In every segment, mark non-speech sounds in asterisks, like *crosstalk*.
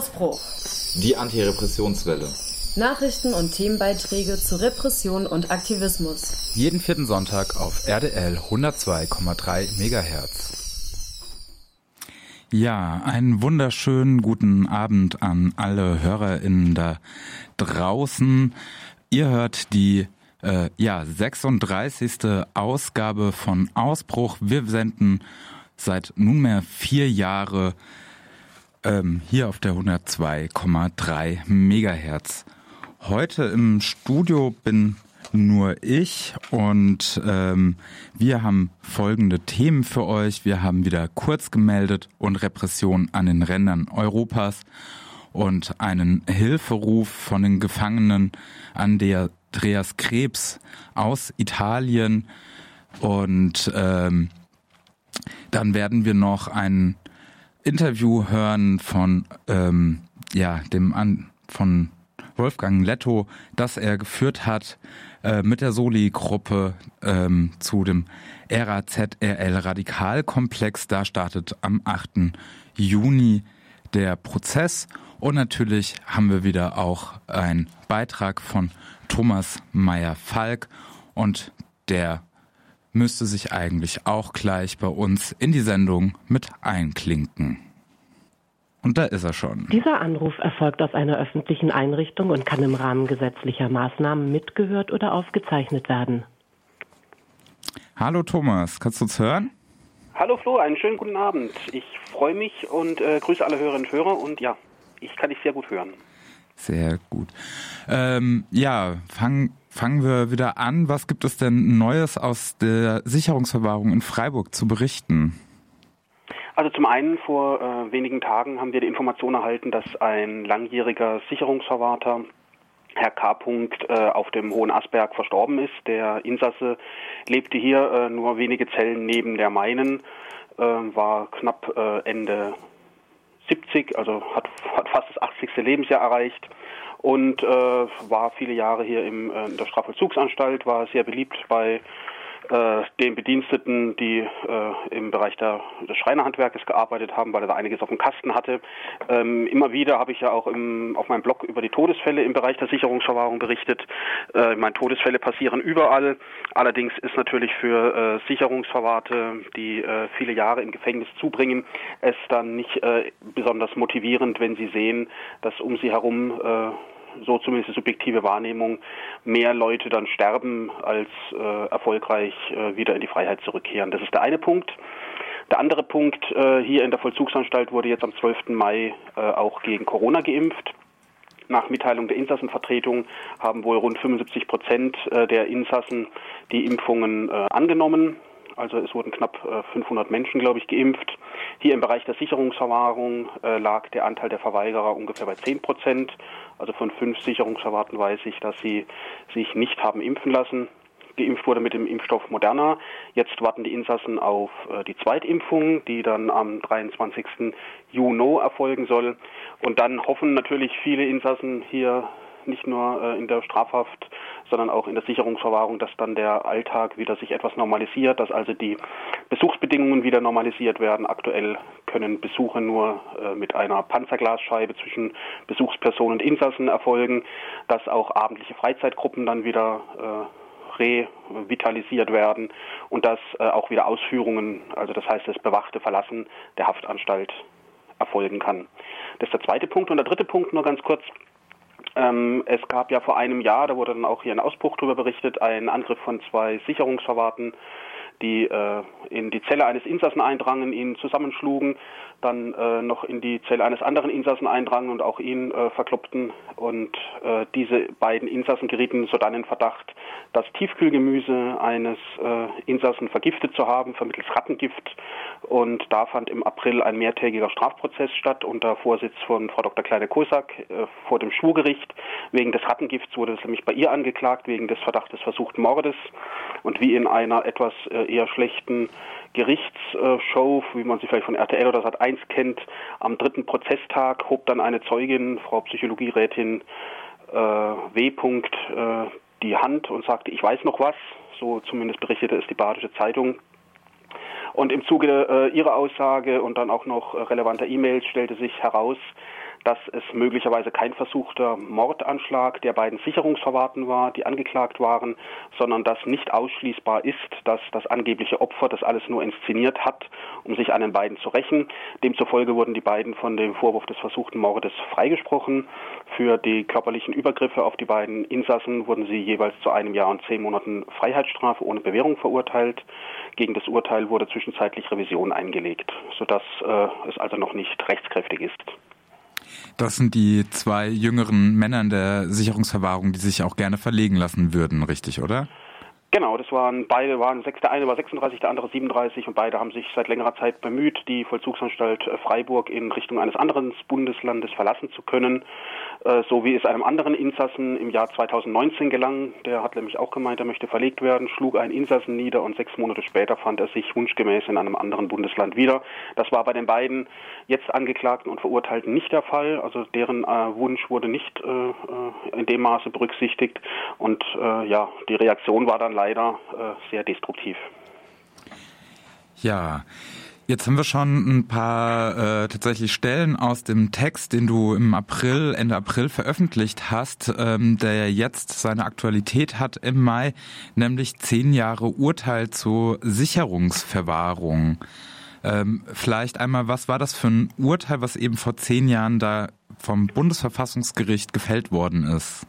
Ausbruch. Die Antirepressionswelle. Nachrichten und Themenbeiträge zu Repression und Aktivismus. Jeden vierten Sonntag auf RDL 102,3 MHz. Ja, einen wunderschönen guten Abend an alle HörerInnen da draußen. Ihr hört die äh, ja, 36. Ausgabe von Ausbruch. Wir senden seit nunmehr vier Jahre ähm, hier auf der 102,3 Megahertz. Heute im Studio bin nur ich und ähm, wir haben folgende Themen für euch. Wir haben wieder kurz gemeldet und Repression an den Rändern Europas und einen Hilferuf von den Gefangenen an der Andreas Krebs aus Italien und ähm, dann werden wir noch ein Interview hören von ähm, ja dem an von Wolfgang Letto, das er geführt hat äh, mit der Soli-Gruppe ähm, zu dem RAZRL Radikalkomplex. Da startet am 8. Juni der Prozess und natürlich haben wir wieder auch einen Beitrag von Thomas Meyer-Falk und der müsste sich eigentlich auch gleich bei uns in die Sendung mit einklinken. Und da ist er schon. Dieser Anruf erfolgt aus einer öffentlichen Einrichtung und kann im Rahmen gesetzlicher Maßnahmen mitgehört oder aufgezeichnet werden. Hallo Thomas, kannst du uns hören? Hallo Flo, einen schönen guten Abend. Ich freue mich und äh, grüße alle Hörerinnen und Hörer und ja, ich kann dich sehr gut hören. Sehr gut. Ähm, ja, fangen fangen wir wieder an. Was gibt es denn Neues aus der Sicherungsverwahrung in Freiburg zu berichten? Also zum einen vor äh, wenigen Tagen haben wir die Information erhalten, dass ein langjähriger Sicherungsverwahrter Herr K. Äh, auf dem Hohen Asberg verstorben ist. Der Insasse lebte hier äh, nur wenige Zellen neben der meinen, äh, war knapp äh, Ende 70, also hat, hat fast das 80. Lebensjahr erreicht und äh, war viele Jahre hier im, äh, in der Strafvollzugsanstalt, war sehr beliebt bei äh, den Bediensteten, die äh, im Bereich der, des Schreinerhandwerkes gearbeitet haben, weil er da einiges auf dem Kasten hatte. Ähm, immer wieder habe ich ja auch im, auf meinem Blog über die Todesfälle im Bereich der Sicherungsverwahrung berichtet. Äh, meine Todesfälle passieren überall. Allerdings ist natürlich für äh, Sicherungsverwahrte, die äh, viele Jahre im Gefängnis zubringen, es dann nicht äh, besonders motivierend, wenn sie sehen, dass um sie herum äh, so zumindest die subjektive Wahrnehmung, mehr Leute dann sterben, als äh, erfolgreich äh, wieder in die Freiheit zurückkehren. Das ist der eine Punkt. Der andere Punkt, äh, hier in der Vollzugsanstalt wurde jetzt am 12. Mai äh, auch gegen Corona geimpft. Nach Mitteilung der Insassenvertretung haben wohl rund 75 Prozent äh, der Insassen die Impfungen äh, angenommen. Also es wurden knapp 500 äh, Menschen, glaube ich, geimpft. Hier im Bereich der Sicherungsverwahrung äh, lag der Anteil der Verweigerer ungefähr bei 10 Prozent. Also von fünf Sicherungsverwahrten weiß ich, dass sie sich nicht haben impfen lassen. Geimpft wurde mit dem Impfstoff Moderna. Jetzt warten die Insassen auf äh, die Zweitimpfung, die dann am 23. Juni erfolgen soll. Und dann hoffen natürlich viele Insassen hier nicht nur in der Strafhaft, sondern auch in der Sicherungsverwahrung, dass dann der Alltag wieder sich etwas normalisiert, dass also die Besuchsbedingungen wieder normalisiert werden. Aktuell können Besuche nur äh, mit einer Panzerglasscheibe zwischen Besuchsperson und Insassen erfolgen, dass auch abendliche Freizeitgruppen dann wieder äh, revitalisiert werden und dass äh, auch wieder Ausführungen, also das heißt das bewachte Verlassen der Haftanstalt erfolgen kann. Das ist der zweite Punkt. Und der dritte Punkt nur ganz kurz. Ähm, es gab ja vor einem Jahr, da wurde dann auch hier ein Ausbruch darüber berichtet, ein Angriff von zwei Sicherungsverwahrten, die äh, in die Zelle eines Insassen eindrangen, ihn zusammenschlugen dann äh, noch in die Zelle eines anderen Insassen eindrangen und auch ihn äh, verkloppten. Und äh, diese beiden Insassen gerieten sodann in Verdacht, das Tiefkühlgemüse eines äh, Insassen vergiftet zu haben, vermittels Rattengift. Und da fand im April ein mehrtägiger Strafprozess statt unter Vorsitz von Frau Dr. Kleine-Kosak äh, vor dem Schwurgericht. Wegen des Rattengifts wurde es nämlich bei ihr angeklagt, wegen des Verdachtes versuchten Mordes. Und wie in einer etwas äh, eher schlechten Gerichtsshow, wie man sie vielleicht von RTL oder Sat1 kennt. Am dritten Prozesstag hob dann eine Zeugin, Frau Psychologierätin äh, W. Äh, die Hand und sagte, ich weiß noch was. So zumindest berichtete es die Badische Zeitung. Und im Zuge äh, ihrer Aussage und dann auch noch äh, relevanter E-Mails stellte sich heraus, dass es möglicherweise kein versuchter Mordanschlag der beiden Sicherungsverwahrten war, die angeklagt waren, sondern dass nicht ausschließbar ist, dass das angebliche Opfer das alles nur inszeniert hat, um sich an den beiden zu rächen. Demzufolge wurden die beiden von dem Vorwurf des versuchten Mordes freigesprochen. Für die körperlichen Übergriffe auf die beiden Insassen wurden sie jeweils zu einem Jahr und zehn Monaten Freiheitsstrafe ohne Bewährung verurteilt. Gegen das Urteil wurde zwischenzeitlich Revision eingelegt, sodass äh, es also noch nicht rechtskräftig ist. Das sind die zwei jüngeren Männer in der Sicherungsverwahrung, die sich auch gerne verlegen lassen würden, richtig, oder? Genau, das waren beide waren sechs, der eine war 36, der andere 37 und beide haben sich seit längerer Zeit bemüht, die Vollzugsanstalt äh, Freiburg in Richtung eines anderen Bundeslandes verlassen zu können, so wie es einem anderen Insassen im Jahr 2019 gelang. Der hat nämlich auch gemeint, er möchte verlegt werden, schlug einen Insassen nieder und sechs Monate später fand er sich wunschgemäß in einem anderen Bundesland wieder. Das war bei den beiden jetzt Angeklagten und Verurteilten nicht der Fall. Also deren äh, Wunsch wurde nicht äh, in dem Maße berücksichtigt und äh, ja, die Reaktion war dann leider äh, sehr destruktiv. Ja, Jetzt haben wir schon ein paar äh, tatsächlich Stellen aus dem Text, den du im April, Ende April veröffentlicht hast, ähm, der jetzt seine Aktualität hat im Mai, nämlich zehn Jahre Urteil zur Sicherungsverwahrung. Ähm, vielleicht einmal, was war das für ein Urteil, was eben vor zehn Jahren da vom Bundesverfassungsgericht gefällt worden ist?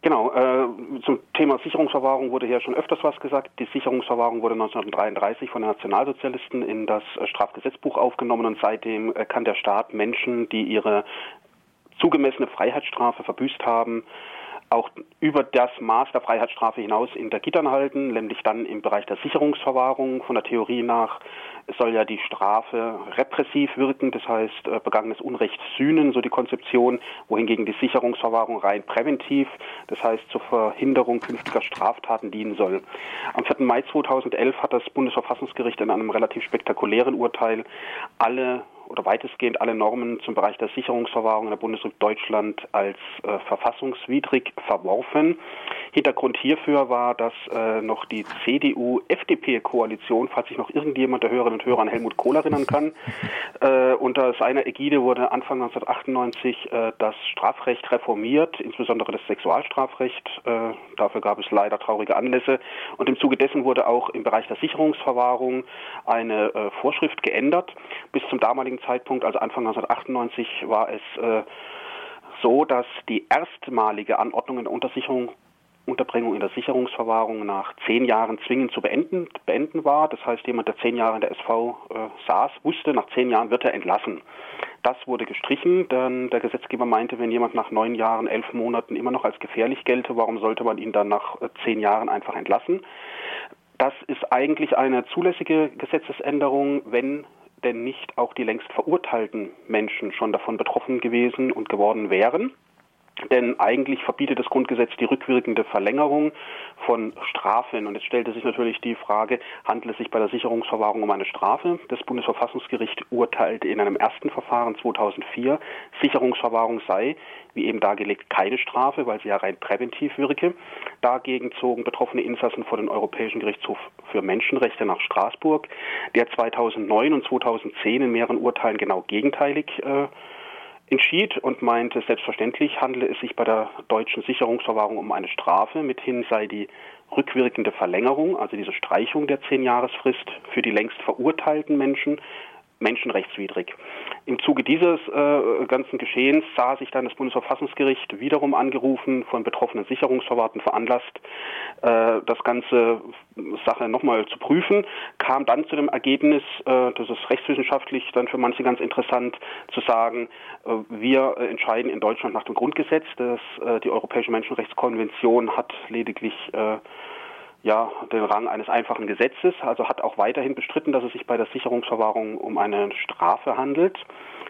Genau, äh, zum Thema Sicherungsverwahrung wurde hier schon öfters was gesagt. Die Sicherungsverwahrung wurde 1933 von den Nationalsozialisten in das Strafgesetzbuch aufgenommen und seitdem äh, kann der Staat Menschen, die ihre zugemessene Freiheitsstrafe verbüßt haben, auch über das Maß der Freiheitsstrafe hinaus in der Gittern halten, nämlich dann im Bereich der Sicherungsverwahrung. Von der Theorie nach soll ja die Strafe repressiv wirken, das heißt äh, begangenes Unrecht sühnen, so die Konzeption, wohingegen die Sicherungsverwahrung rein präventiv, das heißt zur Verhinderung künftiger Straftaten dienen soll. Am 4. Mai 2011 hat das Bundesverfassungsgericht in einem relativ spektakulären Urteil alle oder weitestgehend alle Normen zum Bereich der Sicherungsverwahrung in der Bundesrepublik Deutschland als äh, verfassungswidrig verworfen. Hintergrund hierfür war, dass äh, noch die CDU-FDP-Koalition, falls sich noch irgendjemand der Hörerinnen und Hörer an Helmut Kohl erinnern kann, *laughs* äh, unter seiner Ägide wurde Anfang 1998 äh, das Strafrecht reformiert, insbesondere das Sexualstrafrecht. Äh, dafür gab es leider traurige Anlässe. Und im Zuge dessen wurde auch im Bereich der Sicherungsverwahrung eine äh, Vorschrift geändert. Bis zum damaligen Zeitpunkt, also Anfang 1998, war es äh, so, dass die erstmalige Anordnung in der Untersicherung Unterbringung in der Sicherungsverwahrung nach zehn Jahren zwingend zu beenden, beenden war. Das heißt, jemand, der zehn Jahre in der SV äh, saß, wusste, nach zehn Jahren wird er entlassen. Das wurde gestrichen, denn der Gesetzgeber meinte, wenn jemand nach neun Jahren, elf Monaten immer noch als gefährlich gelte, warum sollte man ihn dann nach äh, zehn Jahren einfach entlassen? Das ist eigentlich eine zulässige Gesetzesänderung, wenn denn nicht auch die längst verurteilten Menschen schon davon betroffen gewesen und geworden wären. Denn eigentlich verbietet das Grundgesetz die rückwirkende Verlängerung von Strafen. Und jetzt stellte sich natürlich die Frage, handelt es sich bei der Sicherungsverwahrung um eine Strafe? Das Bundesverfassungsgericht urteilte in einem ersten Verfahren 2004, Sicherungsverwahrung sei, wie eben dargelegt, keine Strafe, weil sie ja rein präventiv wirke. Dagegen zogen betroffene Insassen vor den Europäischen Gerichtshof für Menschenrechte nach Straßburg, der 2009 und 2010 in mehreren Urteilen genau gegenteilig äh, entschied und meinte, selbstverständlich handele es sich bei der deutschen Sicherungsverwahrung um eine Strafe. Mithin sei die rückwirkende Verlängerung, also diese Streichung der Zehn-Jahresfrist für die längst verurteilten Menschen, menschenrechtswidrig. Im Zuge dieses äh, ganzen Geschehens sah sich dann das Bundesverfassungsgericht wiederum angerufen, von betroffenen Sicherungsverwahrten veranlasst, äh, das ganze Sache nochmal zu prüfen, kam dann zu dem Ergebnis, äh, das ist rechtswissenschaftlich dann für manche ganz interessant, zu sagen, äh, wir entscheiden in Deutschland nach dem Grundgesetz, das äh, die Europäische Menschenrechtskonvention hat lediglich äh, ja, den Rang eines einfachen Gesetzes, also hat auch weiterhin bestritten, dass es sich bei der Sicherungsverwahrung um eine Strafe handelt,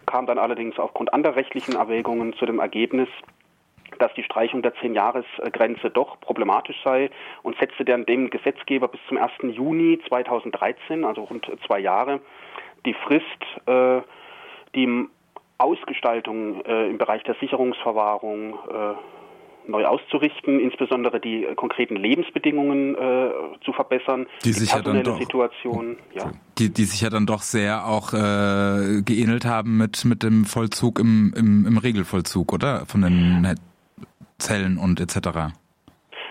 kam dann allerdings aufgrund anderer rechtlichen Erwägungen zu dem Ergebnis, dass die Streichung der Zehn-Jahres-Grenze doch problematisch sei und setzte dann dem Gesetzgeber bis zum 1. Juni 2013, also rund zwei Jahre, die Frist, äh, die Ausgestaltung äh, im Bereich der Sicherungsverwahrung äh, neu auszurichten, insbesondere die äh, konkreten Lebensbedingungen äh, zu verbessern, die, die sich ja dann doch, Situation, ja. Die, die sich ja dann doch sehr auch äh, geähnelt haben mit, mit dem Vollzug im, im, im Regelvollzug, oder? Von den Zellen und etc.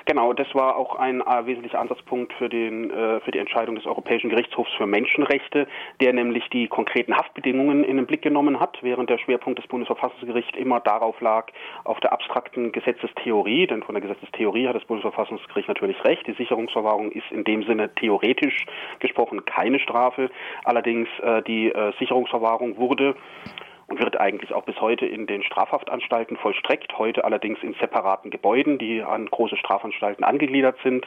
Genau, das war auch ein äh, wesentlicher Ansatzpunkt für, den, äh, für die Entscheidung des Europäischen Gerichtshofs für Menschenrechte, der nämlich die konkreten Haftbedingungen in den Blick genommen hat, während der Schwerpunkt des Bundesverfassungsgerichts immer darauf lag, auf der abstrakten Gesetzestheorie, denn von der Gesetzestheorie hat das Bundesverfassungsgericht natürlich recht. Die Sicherungsverwahrung ist in dem Sinne theoretisch gesprochen keine Strafe. Allerdings äh, die äh, Sicherungsverwahrung wurde und wird eigentlich auch bis heute in den Strafhaftanstalten vollstreckt, heute allerdings in separaten Gebäuden, die an große Strafanstalten angegliedert sind.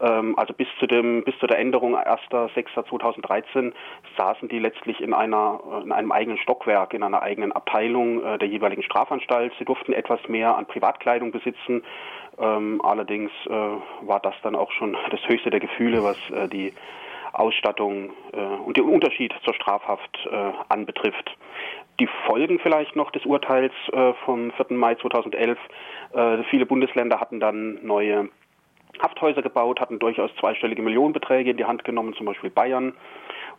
Ähm, also bis zu dem, bis zu der Änderung 1.6.2013 saßen die letztlich in einer, in einem eigenen Stockwerk, in einer eigenen Abteilung äh, der jeweiligen Strafanstalt. Sie durften etwas mehr an Privatkleidung besitzen. Ähm, allerdings äh, war das dann auch schon *laughs* das höchste der Gefühle, was äh, die Ausstattung äh, und den Unterschied zur Strafhaft äh, anbetrifft. Die Folgen vielleicht noch des Urteils äh, vom 4. Mai 2011. Äh, viele Bundesländer hatten dann neue Hafthäuser gebaut, hatten durchaus zweistellige Millionenbeträge in die Hand genommen, zum Beispiel Bayern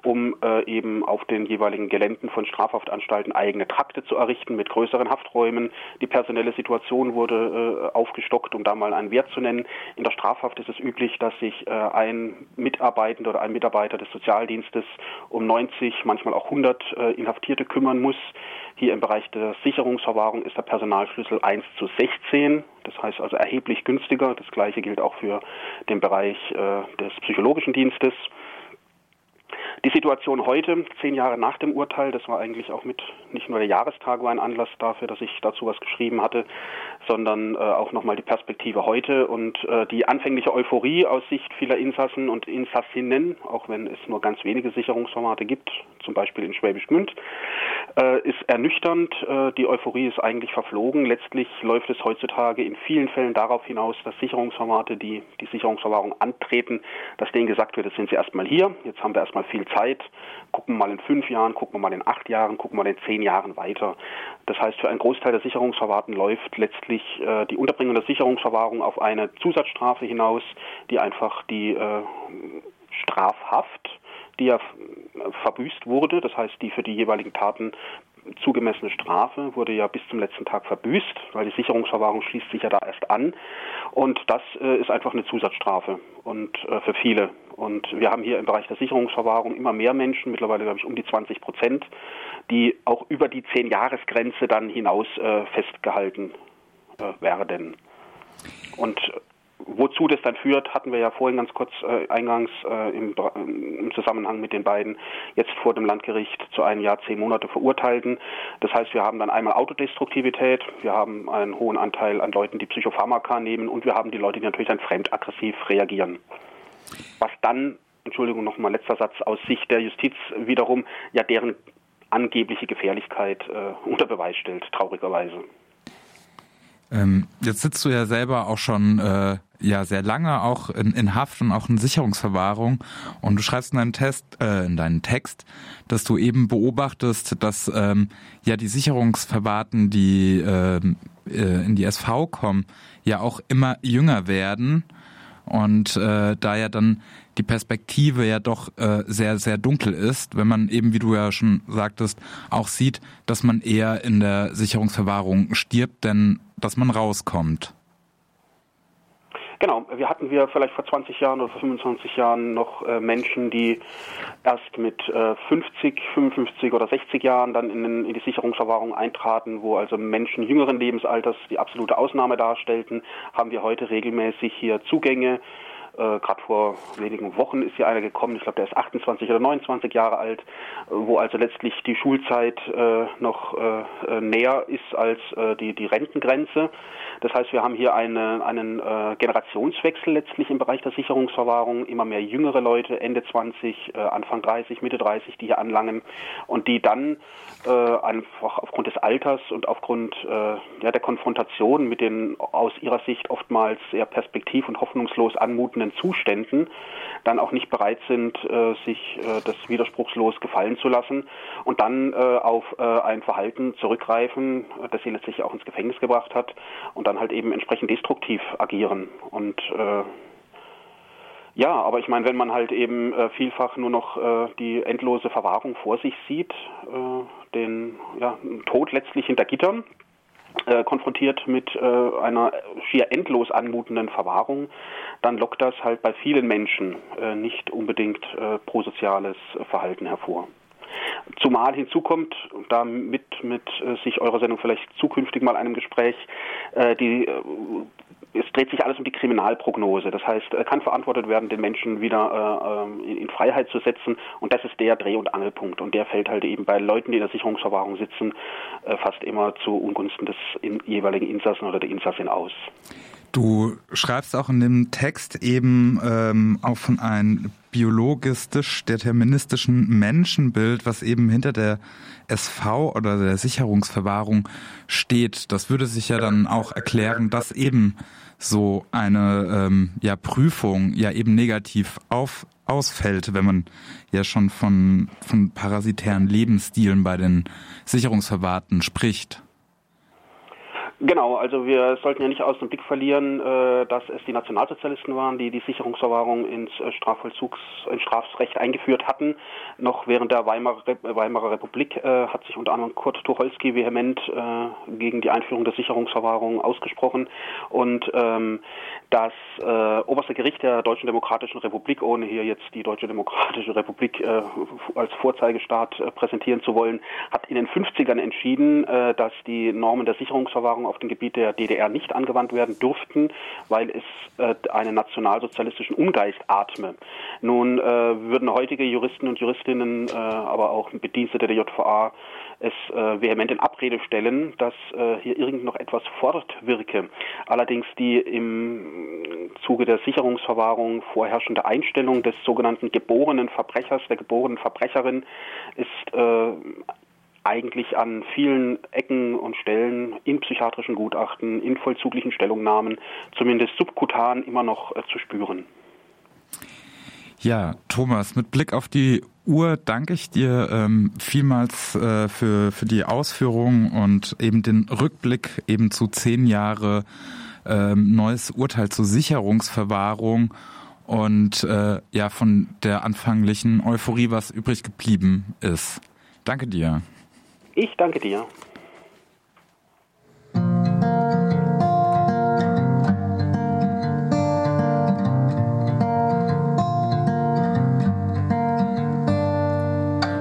um äh, eben auf den jeweiligen Geländen von Strafhaftanstalten eigene Trakte zu errichten mit größeren Hafträumen. Die personelle Situation wurde äh, aufgestockt, um da mal einen Wert zu nennen. In der Strafhaft ist es üblich, dass sich äh, ein Mitarbeitender oder ein Mitarbeiter des Sozialdienstes um 90, manchmal auch 100 äh, Inhaftierte kümmern muss. Hier im Bereich der Sicherungsverwahrung ist der Personalschlüssel 1 zu 16. Das heißt also erheblich günstiger. Das gleiche gilt auch für den Bereich äh, des psychologischen Dienstes. Die Situation heute, zehn Jahre nach dem Urteil, das war eigentlich auch mit, nicht nur der Jahrestag war ein Anlass dafür, dass ich dazu was geschrieben hatte, sondern äh, auch nochmal die Perspektive heute und äh, die anfängliche Euphorie aus Sicht vieler Insassen und Insassinnen, auch wenn es nur ganz wenige Sicherungsformate gibt, zum Beispiel in Schwäbisch Gmünd, äh, ist ernüchternd. Äh, die Euphorie ist eigentlich verflogen. Letztlich läuft es heutzutage in vielen Fällen darauf hinaus, dass Sicherungsformate, die die Sicherungsverwahrung antreten, dass denen gesagt wird, jetzt sind sie erstmal hier, jetzt haben wir erstmal viel Zeit, gucken mal in fünf Jahren, gucken mal in acht Jahren, gucken mal in zehn Jahren weiter. Das heißt, für einen Großteil der Sicherungsverwahrten läuft letztlich äh, die Unterbringung der Sicherungsverwahrung auf eine Zusatzstrafe hinaus, die einfach die äh, Strafhaft, die ja verbüßt wurde, das heißt, die für die jeweiligen Taten zugemessene Strafe wurde ja bis zum letzten Tag verbüßt, weil die Sicherungsverwahrung schließt sich ja da erst an. Und das äh, ist einfach eine Zusatzstrafe und äh, für viele. Und wir haben hier im Bereich der Sicherungsverwahrung immer mehr Menschen, mittlerweile glaube ich um die 20 Prozent, die auch über die 10-Jahres-Grenze dann hinaus äh, festgehalten werden. Und wozu das dann führt, hatten wir ja vorhin ganz kurz äh, eingangs äh, im, im, Zusammenhang mit den beiden jetzt vor dem Landgericht zu einem Jahr zehn Monate Verurteilten. Das heißt, wir haben dann einmal Autodestruktivität, wir haben einen hohen Anteil an Leuten, die Psychopharmaka nehmen und wir haben die Leute, die natürlich dann fremdaggressiv reagieren. Was dann, Entschuldigung, nochmal letzter Satz, aus Sicht der Justiz wiederum ja deren angebliche Gefährlichkeit äh, unter Beweis stellt, traurigerweise. Ähm, jetzt sitzt du ja selber auch schon äh, ja sehr lange auch in, in Haft und auch in Sicherungsverwahrung. Und du schreibst in deinem Test, äh, in deinem Text, dass du eben beobachtest, dass ähm, ja die Sicherungsverwahrten, die ähm, äh, in die SV kommen, ja auch immer jünger werden. Und äh, da ja dann die Perspektive ja doch äh, sehr, sehr dunkel ist, wenn man eben, wie du ja schon sagtest, auch sieht, dass man eher in der Sicherungsverwahrung stirbt, denn dass man rauskommt. Genau, wir hatten wir vielleicht vor 20 Jahren oder vor 25 Jahren noch äh, Menschen, die erst mit äh, 50, 55 oder 60 Jahren dann in, in, die Sicherungsverwahrung eintraten, wo also Menschen jüngeren Lebensalters die absolute Ausnahme darstellten, haben wir heute regelmäßig hier Zugänge äh, Gerade vor wenigen Wochen ist hier einer gekommen, ich glaube, der ist 28 oder 29 Jahre alt, äh, wo also letztlich die Schulzeit äh, noch äh, näher ist als äh, die, die Rentengrenze. Das heißt, wir haben hier eine, einen äh, Generationswechsel letztlich im Bereich der Sicherungsverwahrung. Immer mehr jüngere Leute, Ende 20, äh, Anfang 30, Mitte 30, die hier anlangen und die dann äh, einfach aufgrund des Alters und aufgrund äh, ja, der Konfrontation mit den aus ihrer Sicht oftmals sehr perspektiv- und hoffnungslos anmutenden Zuständen dann auch nicht bereit sind, äh, sich äh, das widerspruchslos gefallen zu lassen und dann auf ein Verhalten zurückgreifen, das sie letztlich auch ins Gefängnis gebracht hat und dann halt eben entsprechend destruktiv agieren. Und äh, ja, aber ich meine, wenn man halt eben äh, vielfach nur noch äh, die endlose Verwahrung vor sich sieht, äh, den ja, Tod letztlich hinter Gittern, äh, konfrontiert mit äh, einer schier endlos anmutenden Verwahrung, dann lockt das halt bei vielen Menschen nicht unbedingt prosoziales Verhalten hervor. Zumal hinzu kommt, damit mit äh, sich eure Sendung vielleicht zukünftig mal einem Gespräch äh, die äh, es dreht sich alles um die Kriminalprognose. Das heißt, kann verantwortet werden, den Menschen wieder in, Freiheit zu setzen. Und das ist der Dreh- und Angelpunkt. Und der fällt halt eben bei Leuten, die in der Sicherungsverwahrung sitzen, fast immer zu Ungunsten des jeweiligen Insassen oder der Insassin aus. Du schreibst auch in dem Text eben ähm, auch von einem biologistisch-deterministischen Menschenbild, was eben hinter der SV oder der Sicherungsverwahrung steht. Das würde sich ja dann auch erklären, dass eben so eine ähm, ja, Prüfung ja eben negativ auf, ausfällt, wenn man ja schon von, von parasitären Lebensstilen bei den Sicherungsverwahrten spricht. Genau, also wir sollten ja nicht aus dem Blick verlieren, äh, dass es die Nationalsozialisten waren, die die Sicherungsverwahrung ins äh, Strafvollzugs, ins Strafrecht eingeführt hatten. Noch während der Weimarer, Weimarer Republik äh, hat sich unter anderem Kurt Tucholsky vehement gegen die Einführung der Sicherungsverwahrung ausgesprochen und ähm, das oberste Gericht der Deutschen Demokratischen Republik, ohne hier jetzt die Deutsche Demokratische Republik als Vorzeigestaat präsentieren zu wollen, hat in den 50ern entschieden, dass die Normen der Sicherungsverwahrung auf dem Gebiet der DDR nicht angewandt werden durften, weil es äh, einen nationalsozialistischen Ungeist atme. Nun äh, würden heutige Juristen und Juristinnen, äh, aber auch Bedienstete der JVA es äh, vehement in Abrede stellen, dass äh, hier irgend noch etwas fortwirke. Allerdings die im Zuge der Sicherungsverwahrung vorherrschende Einstellung des sogenannten geborenen Verbrechers, der geborenen Verbrecherin, ist äh, eigentlich an vielen Ecken und Stellen in psychiatrischen Gutachten, in vollzuglichen Stellungnahmen, zumindest subkutan immer noch äh, zu spüren. Ja, Thomas, mit Blick auf die Uhr danke ich dir ähm, vielmals äh, für, für die Ausführungen und eben den Rückblick eben zu zehn Jahre ähm, neues Urteil zur Sicherungsverwahrung und äh, ja von der anfänglichen Euphorie, was übrig geblieben ist. Danke dir. Ich danke dir.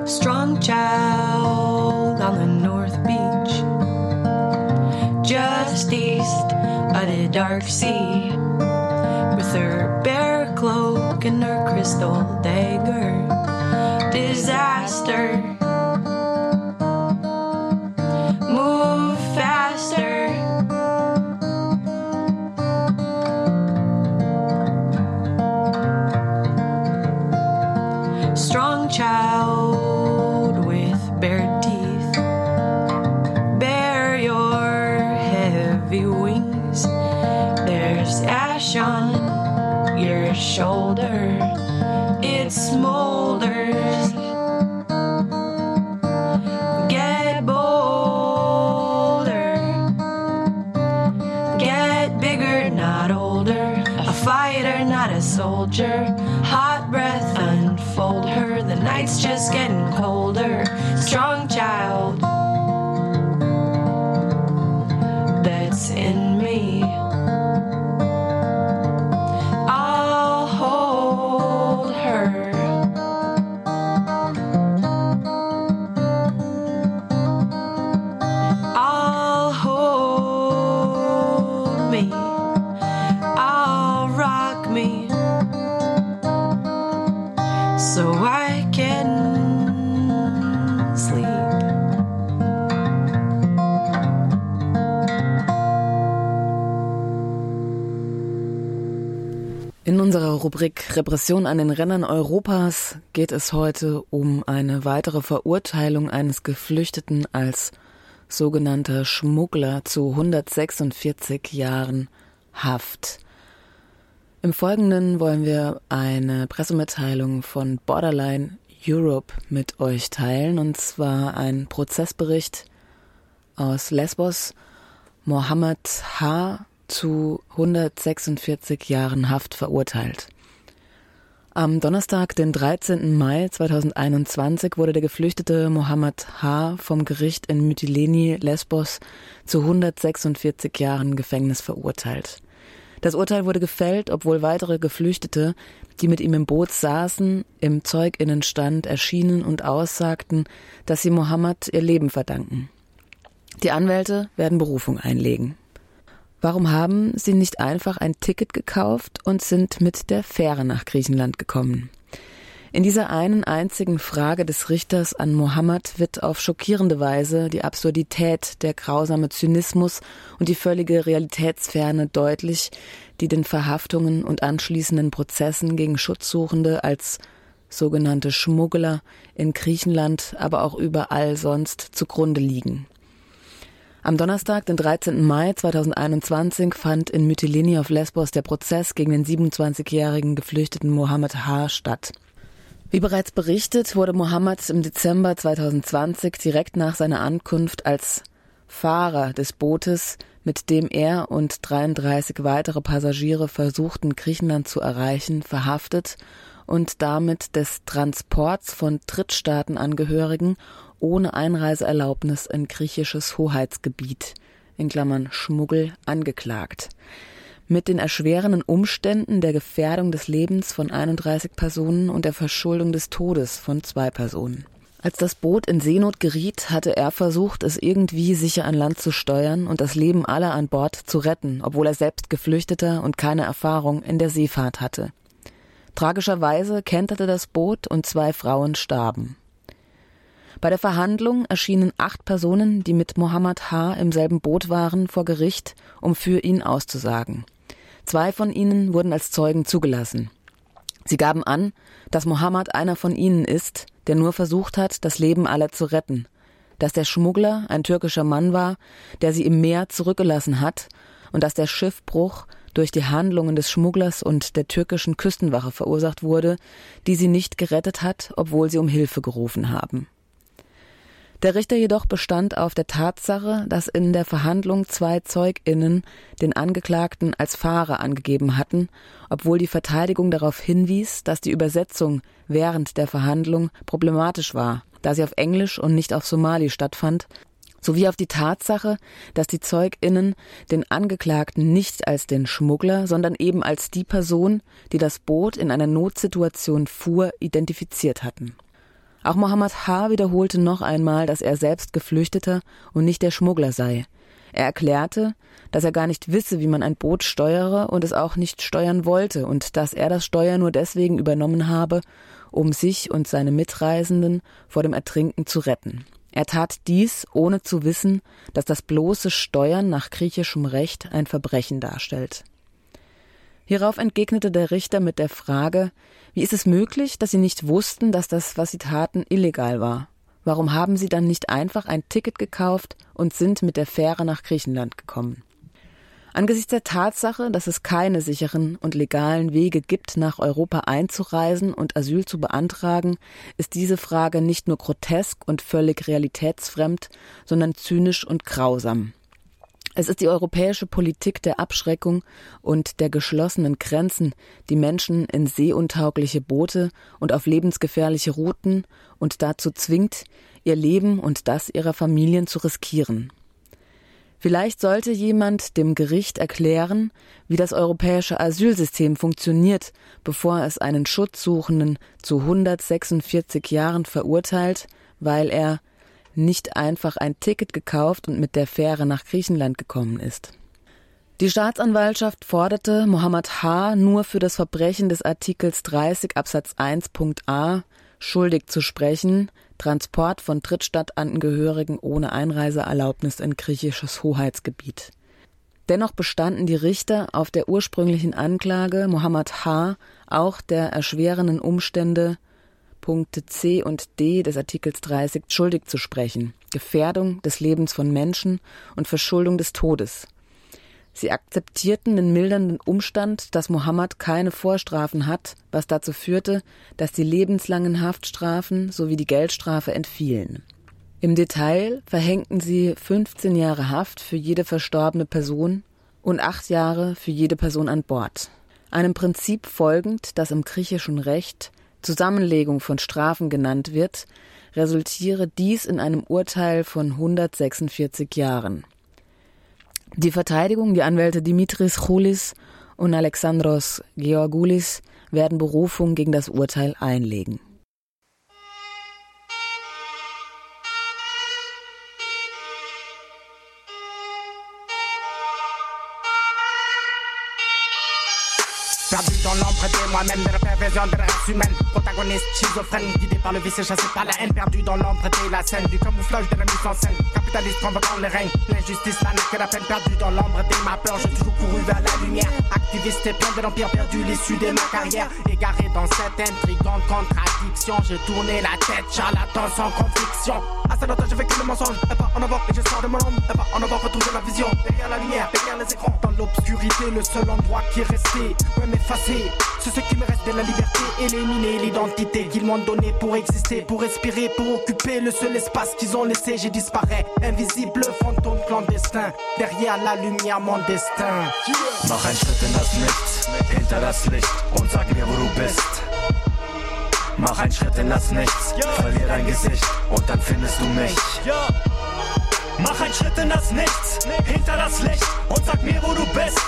Strong child on the North Beach, just east of the dark sea, with her bear cloak and her crystal dagger. Disaster small. Rubrik Repression an den Rändern Europas geht es heute um eine weitere Verurteilung eines Geflüchteten als sogenannter Schmuggler zu 146 Jahren Haft. Im Folgenden wollen wir eine Pressemitteilung von Borderline Europe mit euch teilen, und zwar ein Prozessbericht aus Lesbos. Mohammed H. zu 146 Jahren Haft verurteilt. Am Donnerstag, den 13. Mai 2021, wurde der geflüchtete Mohammed H. vom Gericht in Mytilene, Lesbos, zu 146 Jahren Gefängnis verurteilt. Das Urteil wurde gefällt, obwohl weitere Geflüchtete, die mit ihm im Boot saßen, im Zeuginnenstand erschienen und aussagten, dass sie Mohammed ihr Leben verdanken. Die Anwälte werden Berufung einlegen. Warum haben sie nicht einfach ein Ticket gekauft und sind mit der Fähre nach Griechenland gekommen? In dieser einen einzigen Frage des Richters an Mohammed wird auf schockierende Weise die Absurdität, der grausame Zynismus und die völlige Realitätsferne deutlich, die den Verhaftungen und anschließenden Prozessen gegen Schutzsuchende als sogenannte Schmuggler in Griechenland, aber auch überall sonst zugrunde liegen. Am Donnerstag, den 13. Mai 2021, fand in Mytilene auf Lesbos der Prozess gegen den 27-jährigen geflüchteten Mohammed H. statt. Wie bereits berichtet, wurde Mohammed im Dezember 2020 direkt nach seiner Ankunft als Fahrer des Bootes, mit dem er und 33 weitere Passagiere versuchten, Griechenland zu erreichen, verhaftet und damit des Transports von Drittstaatenangehörigen ohne Einreiseerlaubnis in griechisches Hoheitsgebiet in Klammern Schmuggel angeklagt mit den erschwerenden Umständen der Gefährdung des Lebens von 31 Personen und der Verschuldung des Todes von zwei Personen. Als das Boot in Seenot geriet, hatte er versucht, es irgendwie sicher an Land zu steuern und das Leben aller an Bord zu retten, obwohl er selbst Geflüchteter und keine Erfahrung in der Seefahrt hatte. Tragischerweise kenterte das Boot und zwei Frauen starben. Bei der Verhandlung erschienen acht Personen, die mit Mohammed H. im selben Boot waren, vor Gericht, um für ihn auszusagen. Zwei von ihnen wurden als Zeugen zugelassen. Sie gaben an, dass Mohammed einer von ihnen ist, der nur versucht hat, das Leben aller zu retten, dass der Schmuggler ein türkischer Mann war, der sie im Meer zurückgelassen hat, und dass der Schiffbruch durch die Handlungen des Schmugglers und der türkischen Küstenwache verursacht wurde, die sie nicht gerettet hat, obwohl sie um Hilfe gerufen haben. Der Richter jedoch bestand auf der Tatsache, dass in der Verhandlung zwei Zeuginnen den Angeklagten als Fahrer angegeben hatten, obwohl die Verteidigung darauf hinwies, dass die Übersetzung während der Verhandlung problematisch war, da sie auf Englisch und nicht auf Somali stattfand, sowie auf die Tatsache, dass die Zeuginnen den Angeklagten nicht als den Schmuggler, sondern eben als die Person, die das Boot in einer Notsituation fuhr, identifiziert hatten. Auch Mohammed H. wiederholte noch einmal, dass er selbst Geflüchteter und nicht der Schmuggler sei. Er erklärte, dass er gar nicht wisse, wie man ein Boot steuere und es auch nicht steuern wollte und dass er das Steuer nur deswegen übernommen habe, um sich und seine Mitreisenden vor dem Ertrinken zu retten. Er tat dies, ohne zu wissen, dass das bloße Steuern nach griechischem Recht ein Verbrechen darstellt. Hierauf entgegnete der Richter mit der Frage, wie ist es möglich, dass Sie nicht wussten, dass das, was Sie taten, illegal war? Warum haben Sie dann nicht einfach ein Ticket gekauft und sind mit der Fähre nach Griechenland gekommen? Angesichts der Tatsache, dass es keine sicheren und legalen Wege gibt, nach Europa einzureisen und Asyl zu beantragen, ist diese Frage nicht nur grotesk und völlig realitätsfremd, sondern zynisch und grausam. Es ist die europäische Politik der Abschreckung und der geschlossenen Grenzen, die Menschen in seeuntaugliche Boote und auf lebensgefährliche Routen und dazu zwingt, ihr Leben und das ihrer Familien zu riskieren. Vielleicht sollte jemand dem Gericht erklären, wie das europäische Asylsystem funktioniert, bevor es einen Schutzsuchenden zu 146 Jahren verurteilt, weil er nicht einfach ein Ticket gekauft und mit der Fähre nach Griechenland gekommen ist. Die Staatsanwaltschaft forderte Mohammed H. nur für das Verbrechen des Artikels 30 Absatz 1.a schuldig zu sprechen, Transport von Drittstadtangehörigen ohne Einreiseerlaubnis in griechisches Hoheitsgebiet. Dennoch bestanden die Richter auf der ursprünglichen Anklage Mohammed H. auch der erschwerenden Umstände Punkte C und D des Artikels 30 schuldig zu sprechen. Gefährdung des Lebens von Menschen und Verschuldung des Todes. Sie akzeptierten den mildernden Umstand, dass Mohammed keine Vorstrafen hat, was dazu führte, dass die lebenslangen Haftstrafen sowie die Geldstrafe entfielen. Im Detail verhängten sie 15 Jahre Haft für jede verstorbene Person und acht Jahre für jede Person an Bord. Einem Prinzip folgend, das im griechischen Recht Zusammenlegung von Strafen genannt wird, resultiere dies in einem Urteil von 146 Jahren. Die Verteidigung, die Anwälte Dimitris Choulis und Alexandros Georgoulis werden Berufung gegen das Urteil einlegen. Dans l'ombre de moi-même, de la perversion de la race humaine. Protagoniste schizophrène, guidé par le vice et chassé par la haine. Perdu dans l'ombre de la scène, du camouflage de la mise en scène. Capitaliste convoquant la que la peine. Perdu dans l'ombre de ma peur, j'ai toujours couru vers la lumière. Activiste et plein de l'empire, perdu l'issue de ma carrière. Égaré dans cette intrigante contradiction, j'ai tourné la tête, charlatan sans conviction. À ce longtemps, j'ai vécu le mensonge. Et pas en avant, et je sors de mon ombre. Et pas en avant, retrouver la vision. Derrière la lumière, derrière les écrans. Dans l'obscurité, le seul endroit qui est resté. Mais effacé. C'est ce qui me reste de la liberté, éliminer l'identité qu'ils m'ont donnée pour exister, pour respirer, pour occuper le seul espace qu'ils ont laissé. J'ai disparais, invisible fantôme clandestin. Derrière la lumière, mon destin. Mach ein Schritt in das Nichts, hinter das Licht und sag mir, wo du bist. Mach ein Schritt in das Nichts, verlier dein Gesicht und dann findest du mich. Mach einen Schritt in das Nichts, hinter das Licht und sag mir, wo du bist.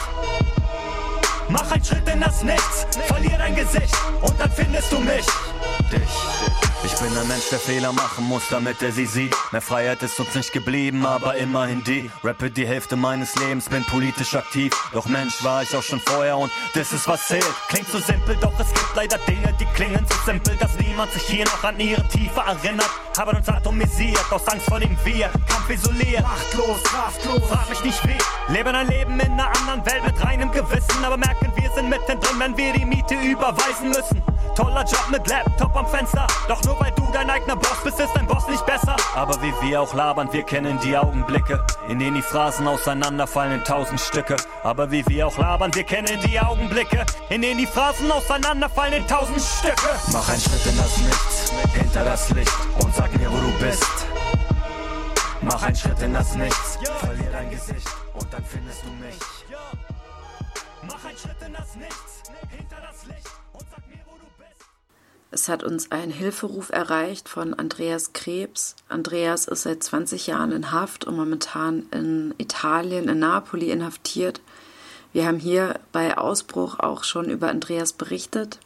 Mach einen Schritt in das Nichts, verlier dein Gesicht und dann findest du mich. Dich. Ich bin ein Mensch, der Fehler machen muss, damit er sie sieht. Mehr Freiheit ist uns nicht geblieben, aber immerhin die. Rappe die Hälfte meines Lebens, bin politisch aktiv. Doch Mensch war ich auch schon vorher und das ist was zählt. Klingt so simpel, doch es gibt leider Dinge, die klingen so simpel, dass niemand sich hier noch an ihre Tiefe erinnert. Haben uns atomisiert, aus Angst vor dem Wir, Kampf isoliert. Machtlos, kraftlos, frag mich nicht wie. Leben ein Leben in einer anderen Welt mit reinem Gewissen, aber merken, wir sind mittendrin, wenn wir die Miete überweisen müssen. Toller Job mit Laptop am Fenster. Doch nur weil du dein eigener Boss bist, ist dein Boss nicht besser. Aber wie wir auch labern, wir kennen die Augenblicke, in denen die Phrasen auseinanderfallen in tausend Stücke. Aber wie wir auch labern, wir kennen die Augenblicke, in denen die Phrasen auseinanderfallen in tausend Stücke. Mach einen Schritt in das Nichts, hinter das Licht und sag mir, wo du bist. Mach einen Schritt in das Nichts, verlier dein Gesicht und dann findest du mich. Mach einen Schritt in das Nichts, Es hat uns ein Hilferuf erreicht von Andreas Krebs. Andreas ist seit 20 Jahren in Haft und momentan in Italien, in Napoli inhaftiert. Wir haben hier bei Ausbruch auch schon über Andreas berichtet.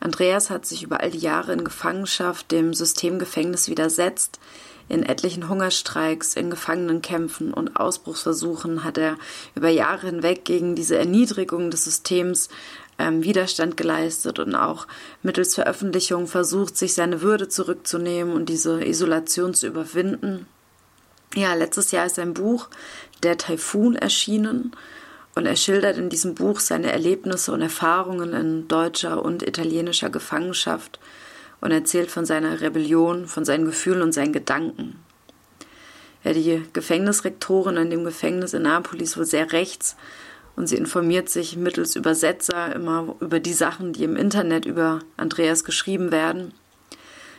Andreas hat sich über all die Jahre in Gefangenschaft dem Systemgefängnis widersetzt. In etlichen Hungerstreiks, in Gefangenenkämpfen und Ausbruchsversuchen hat er über Jahre hinweg gegen diese Erniedrigung des Systems ähm, Widerstand geleistet und auch mittels Veröffentlichung versucht, sich seine Würde zurückzunehmen und diese Isolation zu überwinden. Ja, letztes Jahr ist sein Buch Der Taifun erschienen und er schildert in diesem Buch seine Erlebnisse und Erfahrungen in deutscher und italienischer Gefangenschaft und erzählt von seiner Rebellion, von seinen Gefühlen und seinen Gedanken. Ja, die Gefängnisrektorin in dem Gefängnis in Napoli ist wohl sehr rechts und sie informiert sich mittels Übersetzer immer über die Sachen, die im Internet über Andreas geschrieben werden.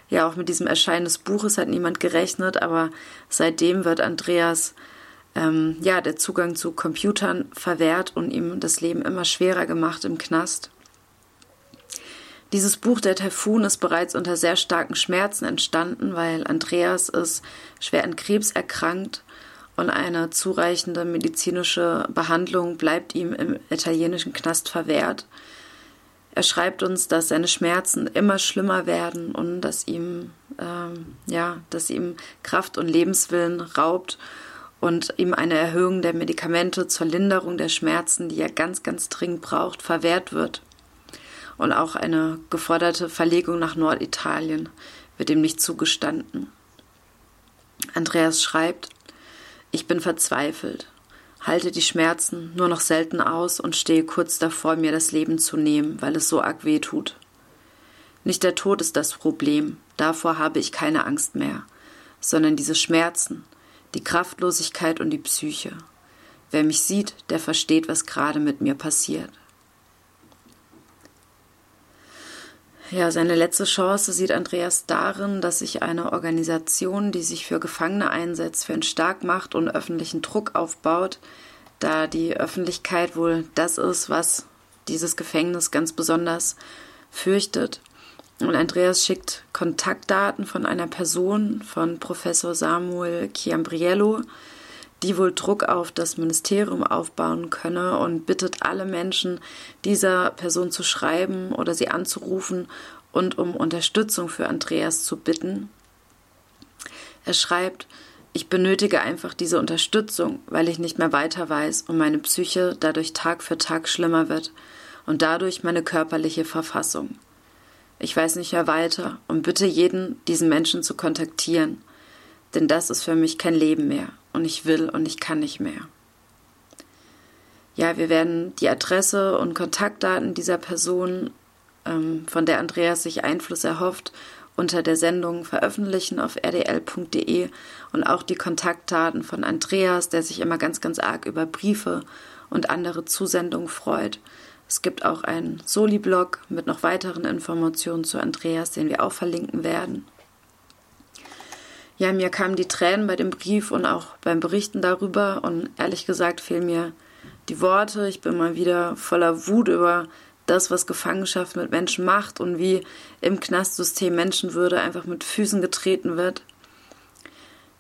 Ja, auch mit diesem Erscheinen des Buches hat niemand gerechnet, aber seitdem wird Andreas ähm, ja der Zugang zu Computern verwehrt und ihm das Leben immer schwerer gemacht im Knast. Dieses Buch Der Taifun ist bereits unter sehr starken Schmerzen entstanden, weil Andreas ist schwer an Krebs erkrankt und eine zureichende medizinische Behandlung bleibt ihm im italienischen Knast verwehrt. Er schreibt uns, dass seine Schmerzen immer schlimmer werden und dass ihm, ähm, ja, dass ihm Kraft und Lebenswillen raubt und ihm eine Erhöhung der Medikamente zur Linderung der Schmerzen, die er ganz, ganz dringend braucht, verwehrt wird. Und auch eine geforderte Verlegung nach Norditalien wird ihm nicht zugestanden. Andreas schreibt, ich bin verzweifelt, halte die Schmerzen nur noch selten aus und stehe kurz davor, mir das Leben zu nehmen, weil es so arg weh tut. Nicht der Tod ist das Problem, davor habe ich keine Angst mehr, sondern diese Schmerzen, die Kraftlosigkeit und die Psyche. Wer mich sieht, der versteht, was gerade mit mir passiert. Ja, seine letzte Chance sieht Andreas darin, dass sich eine Organisation, die sich für Gefangene einsetzt, für einen Starkmacht und öffentlichen Druck aufbaut, da die Öffentlichkeit wohl das ist, was dieses Gefängnis ganz besonders fürchtet. Und Andreas schickt Kontaktdaten von einer Person, von Professor Samuel Chiambriello, die wohl Druck auf das Ministerium aufbauen könne und bittet alle Menschen, dieser Person zu schreiben oder sie anzurufen und um Unterstützung für Andreas zu bitten. Er schreibt, ich benötige einfach diese Unterstützung, weil ich nicht mehr weiter weiß und meine Psyche dadurch Tag für Tag schlimmer wird und dadurch meine körperliche Verfassung. Ich weiß nicht mehr weiter und bitte jeden, diesen Menschen zu kontaktieren, denn das ist für mich kein Leben mehr und ich will und ich kann nicht mehr. Ja, wir werden die Adresse und Kontaktdaten dieser Person, ähm, von der Andreas sich Einfluss erhofft, unter der Sendung veröffentlichen auf rdl.de und auch die Kontaktdaten von Andreas, der sich immer ganz, ganz arg über Briefe und andere Zusendungen freut. Es gibt auch einen Soli-Blog mit noch weiteren Informationen zu Andreas, den wir auch verlinken werden. Ja, mir kamen die Tränen bei dem Brief und auch beim Berichten darüber und ehrlich gesagt fehlen mir die Worte. Ich bin mal wieder voller Wut über das, was Gefangenschaft mit Menschen macht und wie im Knastsystem Menschenwürde einfach mit Füßen getreten wird.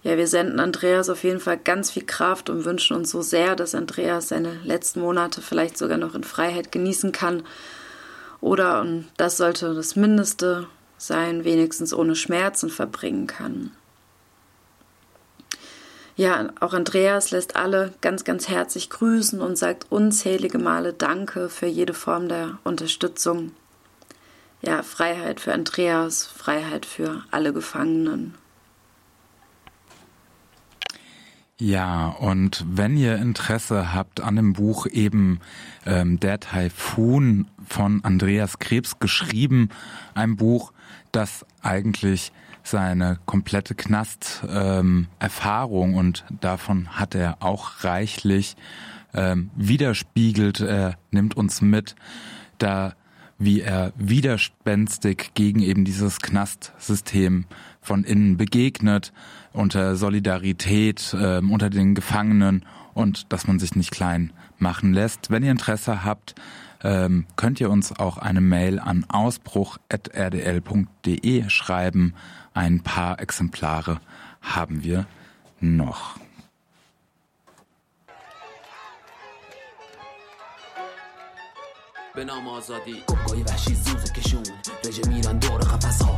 Ja, wir senden Andreas auf jeden Fall ganz viel Kraft und wünschen uns so sehr, dass Andreas seine letzten Monate vielleicht sogar noch in Freiheit genießen kann. Oder, und das sollte das Mindeste sein, wenigstens ohne Schmerzen verbringen kann. Ja, auch Andreas lässt alle ganz, ganz herzlich grüßen und sagt unzählige Male Danke für jede Form der Unterstützung. Ja, Freiheit für Andreas, Freiheit für alle Gefangenen. Ja, und wenn ihr Interesse habt an dem Buch eben ähm, Der Taifun von Andreas Krebs geschrieben, ein Buch, das eigentlich seine komplette Knast-Erfahrung ähm, und davon hat er auch reichlich ähm, widerspiegelt. Er nimmt uns mit, da wie er widerspenstig gegen eben dieses Knastsystem von innen begegnet, unter Solidarität äh, unter den Gefangenen und dass man sich nicht klein machen lässt. Wenn ihr Interesse habt, ähm, könnt ihr uns auch eine Mail an ausbruch.rdl.de schreiben. Ein paar Exemplare haben wir noch. به نام آزادی گاهی وحشی زوز کشون رژه میرن دور قفص ها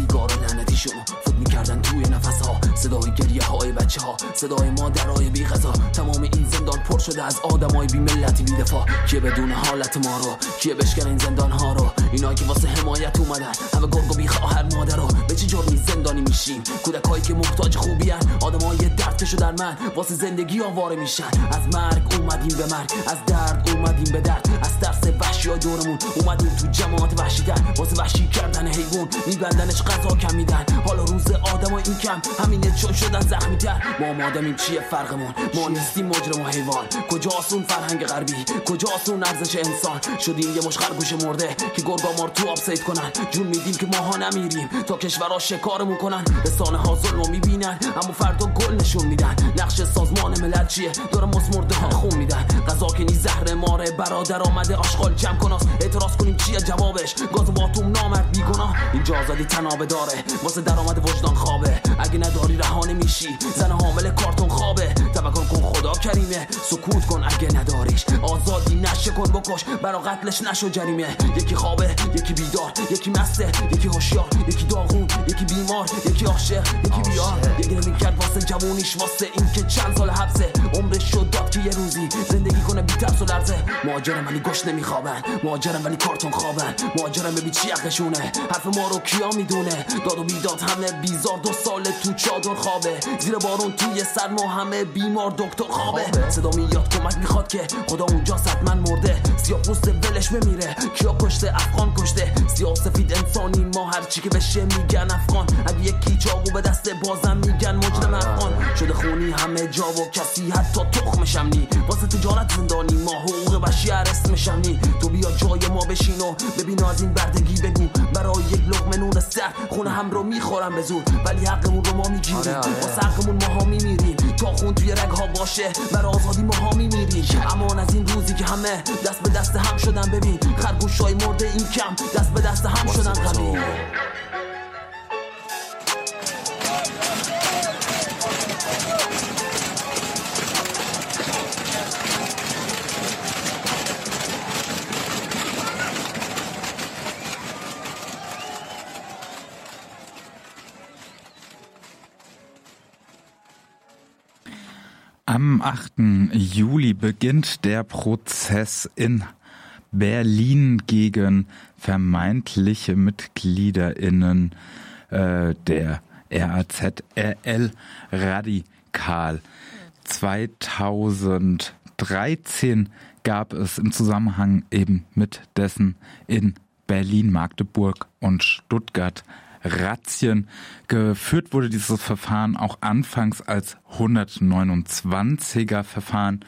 سیگار لعنتیشون فوت می‌کردن توی نفس ها صدای گریه های بچه ها صدای مادرای بی غذا تمام این زندان پر شده از آدمای بی ملتی بی دفاع کیه بدون حالت ما رو؟ کیه بشکن این زندان ها رو؟ اینا که واسه حمایت اومدن همه گرگ و بی خواهر مادر رو. به چه جرمی زندانی میشیم؟ کودکایی که محتاج خوبی هن آدمای درد در من واسه زندگی آواره میشن. از مرگ اومدیم به مرگ از درد اومدیم به درد. از ترس وحشی دورمون اومدیم تو جماعت وحشی در واسه وحشی کردن حیوان میبندنش غذا کم میدن حالا روز آدم این کم. همینه چون شدن زخمی تر. ما آدمیم چیه فرقمون؟ ما نیستیم مجرم و حیوان. کجا آسون فرهنگ غربی؟ کجا آسون ارزش انسان؟ شدیم یه مش خرگوش مرده که گرگا مار تو آب سید کنن. جون میدیم که ماها نمیریم. تا کشورها شکارمون کنن. رسانه ها ظلم می‌بینن. اما فردا گل نشون میدن. نقش سازمان ملل چیه؟ داره مزمرده ها خون میدن. غذا که نی زهر ماره. برادر آمده آشغال جمع کناس اعتراض کنیم چیه جوابش؟ گاز و باتوم نامرد بیگناه. اینجا آزادی تنابه داره. واسه درآمد وجدان خوابه. اگه نداری رهانه میشی زن حامل کارتون خوابه. تفکر کن خدا کریمه. سکوت کن اگه نداریش. آزادی نشه کن بکش. برا قتلش نشو جریمه. یکی خوابه یکی بیدار یکی مسته یکی هوشیار یکی داغون یکی بیمار یکی عاشق یکی بیار. یکی نمی کرد واسه جوونیش واسه اینکه چند سال حبسه. عمرش شد داد که یه روزی زندگی کنه بی ترس و لرزه. مهاجرم ولی گوش نمیخوابن. مهاجرم ولی کارتون خوابن. مهاجرم به چی حرف ما رو کیا می‌دونه داد و بیداد همه بیزار دو سال تو چادر خوابه. زیر بارون توی سر ما همه بیمار دکتر خوابه. صدا میاد کمک می‌خواد که خدا اونجا من مرده. سیاه پوست ولش بمیره. کیا کشته؟ افغان کشته. سیاه سفید انسانی ما هرچی که بشه میگن افغان. اگه یکی چاقو به دست بازم میگن مجرم افغان. شده خونی همه جا و کسی حتی تخمشم نی واسه تجارت زندانی ما حقوق بشر اسمشم نی تو بیا جای ما بشین و ببین از این بردگی بگو. برای یک لقمه نون سر خونه هم رو می‌خورم به زور. ولی حقمون رو ما می‌گیریم. آره، آره. واسه حقمون ماها میمیریم. تا خون توی رگ ها باشه برای آزادی ماها میمیریم. امان از این روزی که همه دست به دست هم شدن. ببین خرگوش های مرده این کم. دست به دست هم شدن. قوی Am 8. Juli beginnt der Prozess in Berlin gegen vermeintliche MitgliederInnen äh, der RAZRL Radikal. 2013 gab es im Zusammenhang eben mit dessen in Berlin, Magdeburg und Stuttgart Razzien. Geführt wurde dieses Verfahren auch anfangs als 129er Verfahren,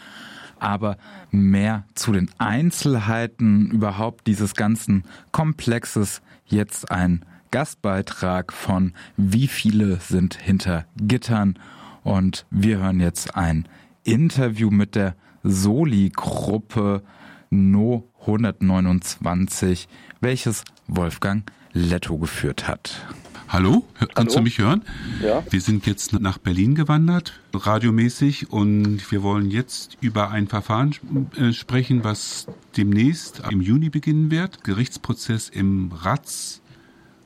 aber mehr zu den Einzelheiten überhaupt dieses ganzen Komplexes jetzt ein Gastbeitrag von Wie viele sind hinter Gittern und wir hören jetzt ein Interview mit der Soli-Gruppe No 129, welches Wolfgang Letto geführt hat. Hallo, kannst Hallo? du mich hören? Ja. Wir sind jetzt nach Berlin gewandert, radiomäßig, und wir wollen jetzt über ein Verfahren äh, sprechen, was demnächst im Juni beginnen wird. Gerichtsprozess im RATZ,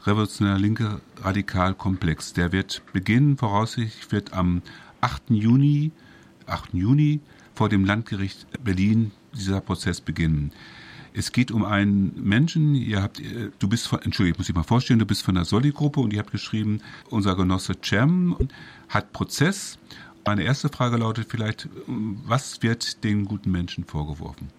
Revolutionärer Linke Radikalkomplex. Der wird beginnen, voraussichtlich wird am 8. Juni, 8. Juni vor dem Landgericht Berlin dieser Prozess beginnen. Es geht um einen Menschen, ihr habt, äh, du bist von, Entschuldigung, muss ich mal vorstellen, du bist von der Soli-Gruppe und ihr habt geschrieben, unser Genosse Cem hat Prozess. Meine erste Frage lautet vielleicht, was wird den guten Menschen vorgeworfen?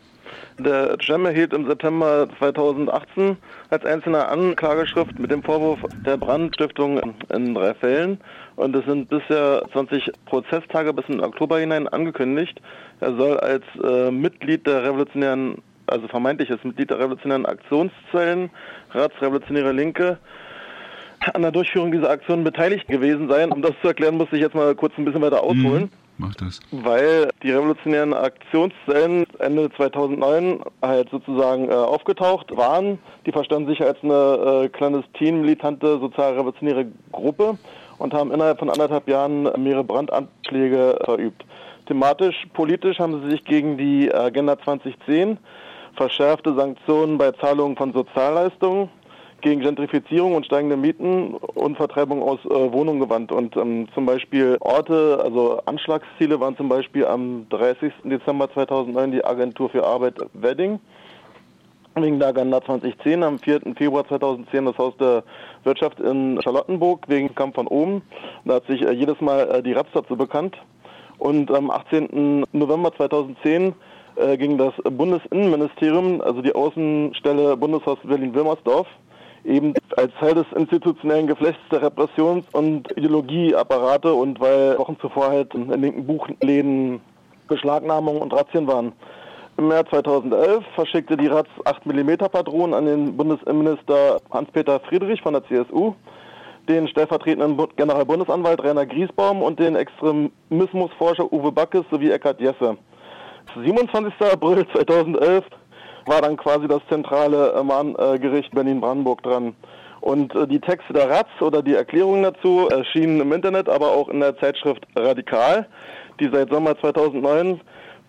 Der Cem erhielt im September 2018 als einzelne Anklageschrift mit dem Vorwurf der Brandstiftung in drei Fällen. Und es sind bisher 20 Prozesstage bis in Oktober hinein angekündigt. Er soll als äh, Mitglied der revolutionären also vermeintliches Mitglied der revolutionären Aktionszellen, Ratsrevolutionäre Linke, an der Durchführung dieser Aktion beteiligt gewesen sein. Um das zu erklären, muss ich jetzt mal kurz ein bisschen weiter ausholen. Mhm. Mach das. Weil die revolutionären Aktionszellen Ende 2009 halt sozusagen äh, aufgetaucht waren. Die verstanden sich als eine äh, clandestin-militante sozialrevolutionäre Gruppe und haben innerhalb von anderthalb Jahren mehrere Brandanschläge verübt. Thematisch, politisch haben sie sich gegen die Agenda 2010 verschärfte Sanktionen bei Zahlungen von Sozialleistungen gegen Gentrifizierung und steigende Mieten und Vertreibung aus äh, Wohnungen gewandt. Und ähm, zum Beispiel Orte, also Anschlagsziele waren zum Beispiel am 30. Dezember 2009 die Agentur für Arbeit Wedding wegen der Agenda 2010, am 4. Februar 2010 das Haus der Wirtschaft in Charlottenburg wegen Kampf von oben. Da hat sich äh, jedes Mal äh, die Raps dazu bekannt. Und am 18. November 2010 äh, gegen das Bundesinnenministerium, also die Außenstelle Bundeshaus Berlin-Wilmersdorf, eben als Teil des institutionellen Geflechts der Repressions- und Ideologieapparate und weil Wochen zuvor halt in linken Buchläden Beschlagnahmungen und Razzien waren. Im März 2011 verschickte die Ratz 8 mm Patronen an den Bundesinnenminister Hans-Peter Friedrich von der CSU, den stellvertretenden Generalbundesanwalt Rainer Griesbaum und den Extremismusforscher Uwe Backes sowie Eckhard Jesse. 27. April 2011 war dann quasi das zentrale Mahngericht Berlin-Brandenburg dran. Und äh, die Texte der Ratz oder die Erklärungen dazu erschienen im Internet, aber auch in der Zeitschrift Radikal, die seit Sommer 2009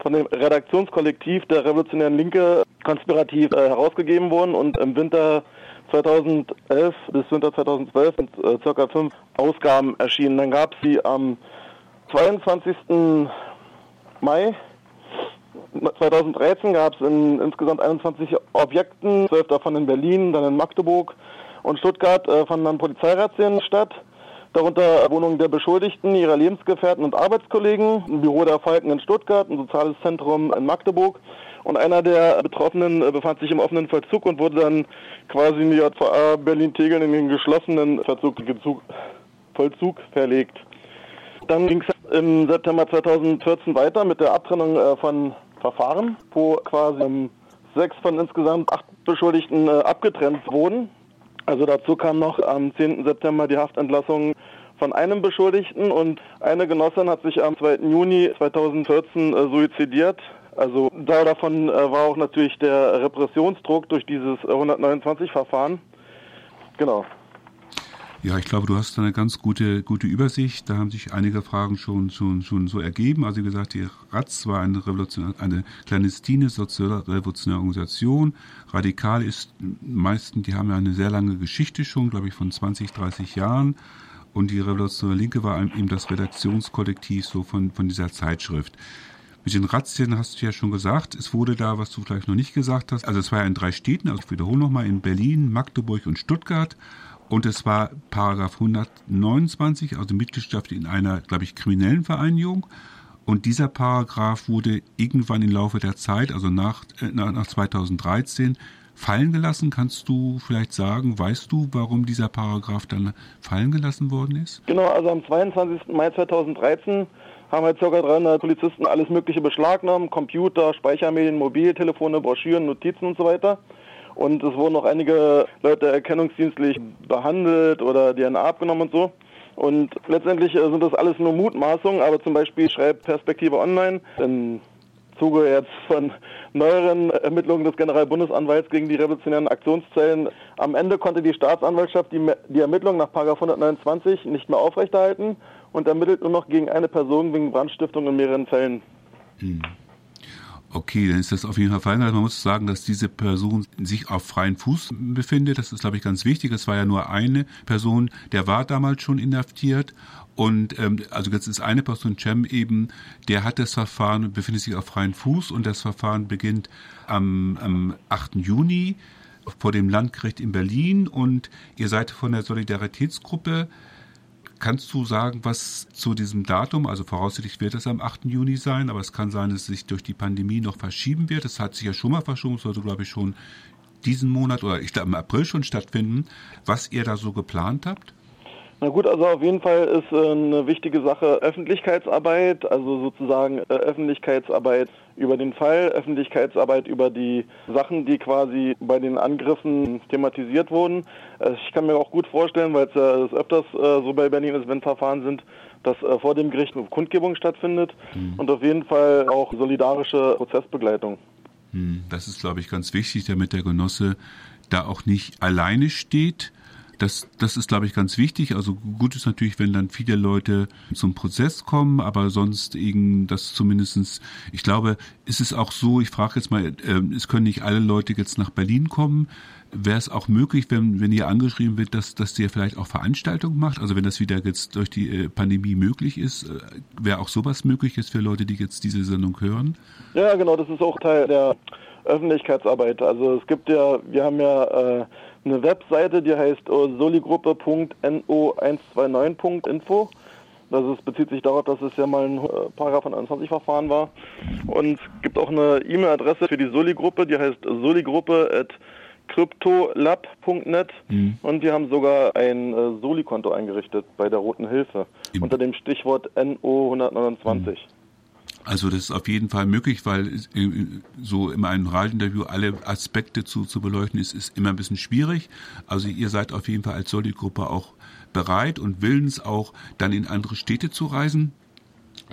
von dem Redaktionskollektiv der Revolutionären Linke konspirativ äh, herausgegeben wurden und im Winter 2011 bis Winter 2012 sind äh, circa fünf Ausgaben erschienen. Dann gab es sie am 22. Mai 2013 gab es in insgesamt 21 Objekten, zwölf davon in Berlin, dann in Magdeburg und Stuttgart äh, fanden dann Polizeirazzien statt. Darunter Wohnungen der Beschuldigten, ihrer Lebensgefährten und Arbeitskollegen, ein Büro der Falken in Stuttgart, ein soziales Zentrum in Magdeburg. Und einer der Betroffenen äh, befand sich im offenen Vollzug und wurde dann quasi in die JVA Berlin-Tegeln in den geschlossenen Verzug, Vollzug verlegt. Dann ging es im September 2014 weiter mit der Abtrennung äh, von Verfahren, wo quasi sechs von insgesamt acht Beschuldigten äh, abgetrennt wurden. Also dazu kam noch am 10. September die Haftentlassung von einem Beschuldigten und eine Genossin hat sich am 2. Juni 2014 äh, suizidiert. Also da davon äh, war auch natürlich der Repressionsdruck durch dieses 129-Verfahren. Genau. Ja, ich glaube, du hast eine ganz gute, gute Übersicht. Da haben sich einige Fragen schon, schon, schon so ergeben. Also wie gesagt, die RATZ war eine, Revolution, eine clandestine sozialrevolutionäre Organisation. Radikal ist meisten, die haben ja eine sehr lange Geschichte schon, glaube ich, von 20, 30 Jahren. Und die Revolutionäre Linke war eben das Redaktionskollektiv so von, von dieser Zeitschrift. Mit den Razzien hast du ja schon gesagt, es wurde da, was du vielleicht noch nicht gesagt hast, also es war ja in drei Städten, also ich wiederhole nochmal, in Berlin, Magdeburg und Stuttgart. Und es war Paragraph 129, also Mitgliedschaft in einer, glaube ich, kriminellen Vereinigung. Und dieser Paragraph wurde irgendwann im Laufe der Zeit, also nach, äh, nach 2013, fallen gelassen. Kannst du vielleicht sagen, weißt du, warum dieser Paragraph dann fallen gelassen worden ist? Genau, also am 22. Mai 2013 haben halt ca. 300 Polizisten alles Mögliche beschlagnahmt, Computer, Speichermedien, Mobiltelefone, Broschüren, Notizen und so weiter. Und es wurden noch einige Leute erkennungsdienstlich behandelt oder DNA abgenommen und so. Und letztendlich äh, sind das alles nur Mutmaßungen, aber zum Beispiel schreibt Perspektive Online im Zuge jetzt von neueren Ermittlungen des Generalbundesanwalts gegen die revolutionären Aktionszellen. Am Ende konnte die Staatsanwaltschaft die, die Ermittlungen nach 129 nicht mehr aufrechterhalten und ermittelt nur noch gegen eine Person wegen Brandstiftung in mehreren Fällen. Hm. Okay, dann ist das auf jeden Fall verhindert. Man muss sagen, dass diese Person sich auf freien Fuß befindet. Das ist, glaube ich, ganz wichtig. Es war ja nur eine Person, der war damals schon inhaftiert. Und ähm, also jetzt ist eine Person, Cem eben, der hat das Verfahren, befindet sich auf freien Fuß und das Verfahren beginnt am, am 8. Juni vor dem Landgericht in Berlin und ihr seid von der Solidaritätsgruppe Kannst du sagen, was zu diesem Datum, also voraussichtlich wird es am 8. Juni sein, aber es kann sein, dass es sich durch die Pandemie noch verschieben wird. Es hat sich ja schon mal verschoben, sollte glaube ich schon diesen Monat oder ich glaube im April schon stattfinden, was ihr da so geplant habt? Na gut, also auf jeden Fall ist äh, eine wichtige Sache Öffentlichkeitsarbeit, also sozusagen äh, Öffentlichkeitsarbeit über den Fall, Öffentlichkeitsarbeit über die Sachen, die quasi bei den Angriffen thematisiert wurden. Äh, ich kann mir auch gut vorstellen, weil es ja öfters so bei Berlin ist, wenn Verfahren sind, dass vor dem Gericht eine Kundgebung stattfindet mhm. und auf jeden Fall auch solidarische Prozessbegleitung. Mhm. Das ist, glaube ich, ganz wichtig, damit der Genosse da auch nicht alleine steht, das, das ist, glaube ich, ganz wichtig. Also gut ist natürlich, wenn dann viele Leute zum Prozess kommen, aber sonst eben das zumindestens. ich glaube, ist es auch so, ich frage jetzt mal, äh, es können nicht alle Leute jetzt nach Berlin kommen. Wäre es auch möglich, wenn, wenn ihr angeschrieben wird, dass, dass ihr vielleicht auch Veranstaltungen macht? Also wenn das wieder jetzt durch die äh, Pandemie möglich ist, äh, wäre auch sowas möglich jetzt für Leute, die jetzt diese Sendung hören? Ja, genau, das ist auch Teil der Öffentlichkeitsarbeit. Also es gibt ja, wir haben ja äh, eine Webseite, die heißt soligruppe.no129.info. Das ist, bezieht sich darauf, dass es ja mal ein äh, Paragraph 21 Verfahren war. Und es gibt auch eine E-Mail-Adresse für die Soli-Gruppe, die heißt soligruppe.cryptolab.net mhm. und wir haben sogar ein äh, Soli-Konto eingerichtet bei der Roten Hilfe Im unter dem Stichwort NO129. Mhm. Also das ist auf jeden Fall möglich, weil äh, so in einem Radiointerview alle Aspekte zu, zu beleuchten ist, ist immer ein bisschen schwierig. Also ihr seid auf jeden Fall als Solid-Gruppe auch bereit und willens auch dann in andere Städte zu reisen.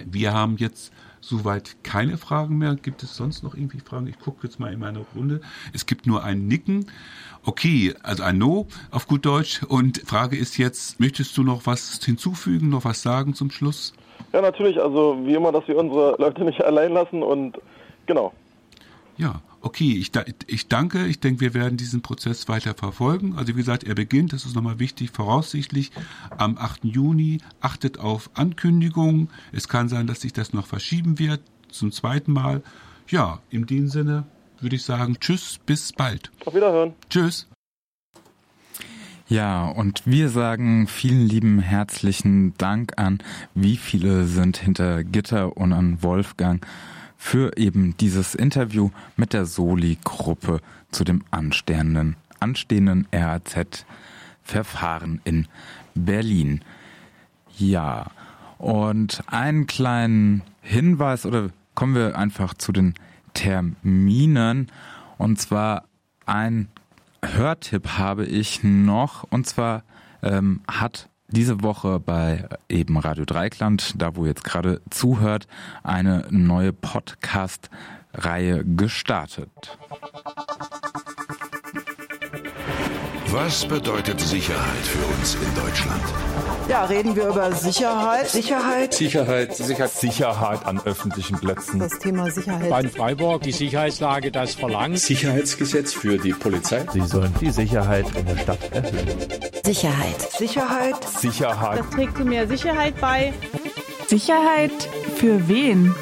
Wir haben jetzt soweit keine Fragen mehr. Gibt es sonst noch irgendwie Fragen? Ich gucke jetzt mal in meine Runde. Es gibt nur ein Nicken. Okay, also ein No auf gut Deutsch. Und Frage ist jetzt, möchtest du noch was hinzufügen, noch was sagen zum Schluss? Ja, natürlich. Also wie immer, dass wir unsere Leute nicht allein lassen und genau. Ja, okay. Ich, ich danke. Ich denke, wir werden diesen Prozess weiter verfolgen. Also wie gesagt, er beginnt, das ist nochmal wichtig, voraussichtlich am 8. Juni. Achtet auf Ankündigungen. Es kann sein, dass sich das noch verschieben wird zum zweiten Mal. Ja, in dem Sinne würde ich sagen, tschüss, bis bald. Auf Wiederhören. Tschüss. Ja, und wir sagen vielen lieben herzlichen Dank an, wie viele sind hinter Gitter und an Wolfgang für eben dieses Interview mit der Soli-Gruppe zu dem anstehenden, anstehenden RAZ-Verfahren in Berlin. Ja, und einen kleinen Hinweis oder kommen wir einfach zu den Terminen. Und zwar ein Hörtipp habe ich noch. Und zwar ähm, hat diese Woche bei eben Radio Dreikland, da wo jetzt gerade zuhört, eine neue Podcast-Reihe gestartet. Was bedeutet Sicherheit für uns in Deutschland? Ja, reden wir über Sicherheit. Sicherheit. Sicherheit. Sicherheit. Sicherheit an öffentlichen Plätzen. Das Thema Sicherheit. Bei Freiburg die Sicherheitslage das verlangt. Sicherheitsgesetz für die Polizei. Sie sollen die Sicherheit in der Stadt erhöhen. Sicherheit. Sicherheit. Sicherheit. Das trägt zu mehr Sicherheit bei. Sicherheit für wen?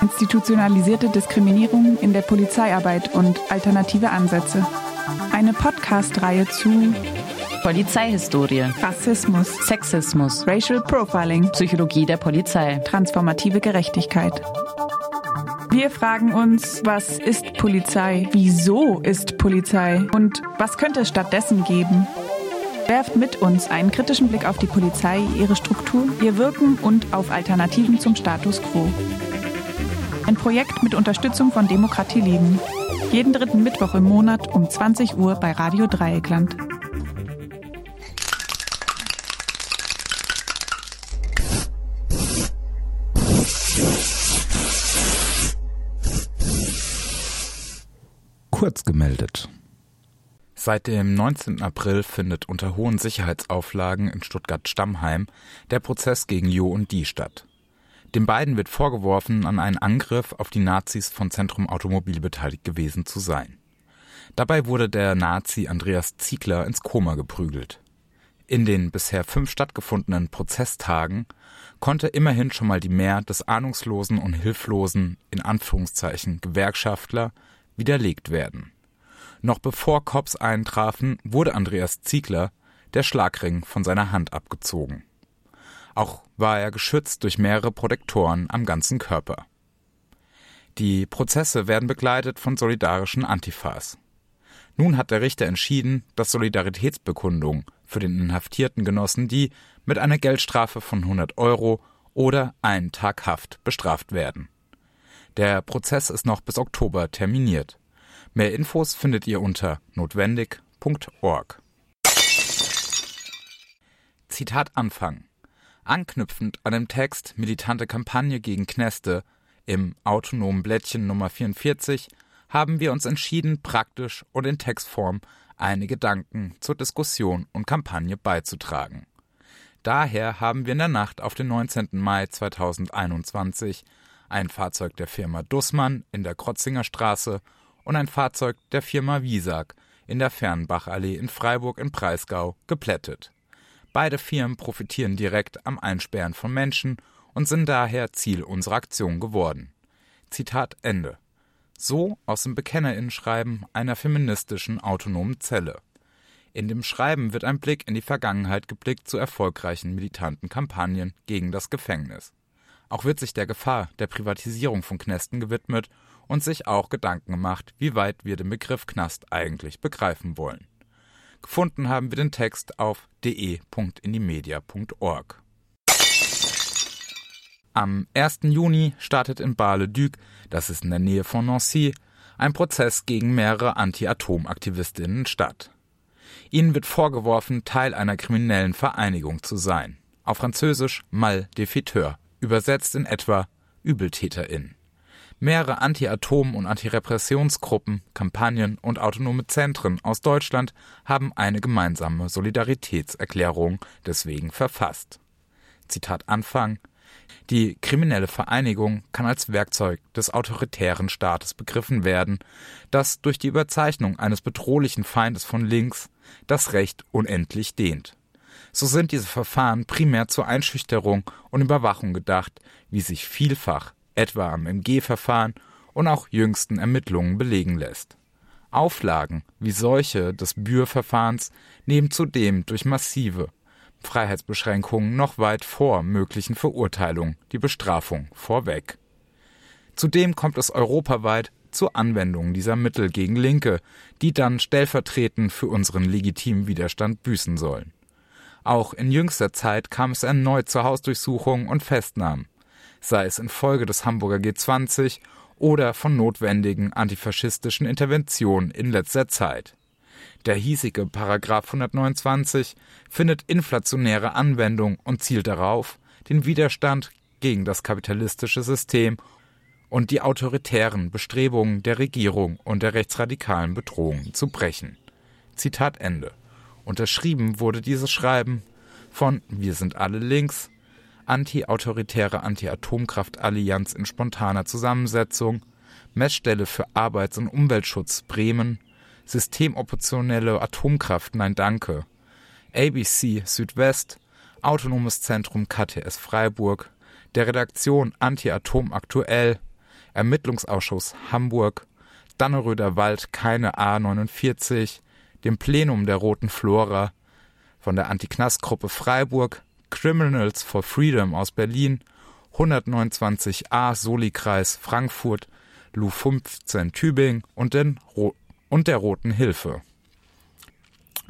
Institutionalisierte Diskriminierung in der Polizeiarbeit und alternative Ansätze. Eine Podcast-Reihe zu Polizeihistorie, Rassismus, Sexismus, Racial Profiling, Psychologie der Polizei, transformative Gerechtigkeit. Wir fragen uns, was ist Polizei? Wieso ist Polizei? Und was könnte es stattdessen geben? Werft mit uns einen kritischen Blick auf die Polizei, ihre Struktur, ihr Wirken und auf Alternativen zum Status quo. Ein Projekt mit Unterstützung von Demokratie Leben. Jeden dritten Mittwoch im Monat um 20 Uhr bei Radio Dreieckland. Kurz gemeldet. Seit dem 19. April findet unter hohen Sicherheitsauflagen in Stuttgart-Stammheim der Prozess gegen Jo und Die statt. Den beiden wird vorgeworfen, an einen Angriff auf die Nazis von Zentrum Automobil beteiligt gewesen zu sein. Dabei wurde der Nazi Andreas Ziegler ins Koma geprügelt. In den bisher fünf stattgefundenen Prozesstagen konnte immerhin schon mal die Mehr des ahnungslosen und hilflosen, in Anführungszeichen, Gewerkschaftler widerlegt werden. Noch bevor Cops eintrafen, wurde Andreas Ziegler der Schlagring von seiner Hand abgezogen. Auch war er geschützt durch mehrere Protektoren am ganzen Körper. Die Prozesse werden begleitet von solidarischen Antifas. Nun hat der Richter entschieden, dass Solidaritätsbekundungen für den inhaftierten Genossen die mit einer Geldstrafe von 100 Euro oder einen Tag Haft bestraft werden. Der Prozess ist noch bis Oktober terminiert. Mehr Infos findet ihr unter notwendig.org. Zitat Anfang Anknüpfend an dem Text Militante Kampagne gegen Kneste im autonomen Blättchen Nummer 44 haben wir uns entschieden, praktisch und in Textform einige Gedanken zur Diskussion und Kampagne beizutragen. Daher haben wir in der Nacht auf den 19. Mai 2021 ein Fahrzeug der Firma Dussmann in der Krotzinger Straße und ein Fahrzeug der Firma Wiesak in der Fernbachallee in Freiburg im Breisgau geplättet. Beide Firmen profitieren direkt am Einsperren von Menschen und sind daher Ziel unserer Aktion geworden. Zitat Ende. So aus dem Bekennerinnenschreiben einer feministischen autonomen Zelle. In dem Schreiben wird ein Blick in die Vergangenheit geblickt zu erfolgreichen militanten Kampagnen gegen das Gefängnis. Auch wird sich der Gefahr der Privatisierung von Knästen gewidmet und sich auch Gedanken gemacht, wie weit wir den Begriff Knast eigentlich begreifen wollen. Gefunden haben wir den Text auf de.indimedia.org. Am 1. Juni startet in Bar-le-Duc, das ist in der Nähe von Nancy, ein Prozess gegen mehrere Anti-Atom-Aktivistinnen statt. Ihnen wird vorgeworfen, Teil einer kriminellen Vereinigung zu sein. Auf Französisch Mal des Fiteurs, übersetzt in etwa ÜbeltäterInnen. Mehrere Anti-Atom- und Antirepressionsgruppen, Kampagnen und autonome Zentren aus Deutschland haben eine gemeinsame Solidaritätserklärung deswegen verfasst. Zitat Anfang Die kriminelle Vereinigung kann als Werkzeug des autoritären Staates begriffen werden, das durch die Überzeichnung eines bedrohlichen Feindes von links das Recht unendlich dehnt. So sind diese Verfahren primär zur Einschüchterung und Überwachung gedacht, wie sich vielfach etwa am MG-Verfahren und auch jüngsten Ermittlungen belegen lässt. Auflagen wie solche des Bürverfahrens nehmen zudem durch massive Freiheitsbeschränkungen noch weit vor möglichen Verurteilungen die Bestrafung vorweg. Zudem kommt es europaweit zur Anwendung dieser Mittel gegen Linke, die dann stellvertretend für unseren legitimen Widerstand büßen sollen. Auch in jüngster Zeit kam es erneut zur Hausdurchsuchungen und Festnahmen, sei es infolge des Hamburger G20 oder von notwendigen antifaschistischen Interventionen in letzter Zeit. Der hiesige Paragraph 129 findet inflationäre Anwendung und zielt darauf, den Widerstand gegen das kapitalistische System und die autoritären Bestrebungen der Regierung und der rechtsradikalen Bedrohungen zu brechen. Zitat Ende. Unterschrieben wurde dieses Schreiben von Wir sind alle links, Anti-autoritäre Anti-Atomkraft-Allianz in spontaner Zusammensetzung, Messstelle für Arbeits- und Umweltschutz Bremen, Systemoperationelle Atomkraft Nein Danke, ABC Südwest, Autonomes Zentrum KTS Freiburg, der Redaktion Anti-Atom aktuell, Ermittlungsausschuss Hamburg, Danneröder Wald keine A49, dem Plenum der Roten Flora, von der Anti-Knast-Gruppe Freiburg, Criminals for Freedom aus Berlin, 129a Soli-Kreis Frankfurt, Lu 15 Tübingen und, den Ro und der Roten Hilfe.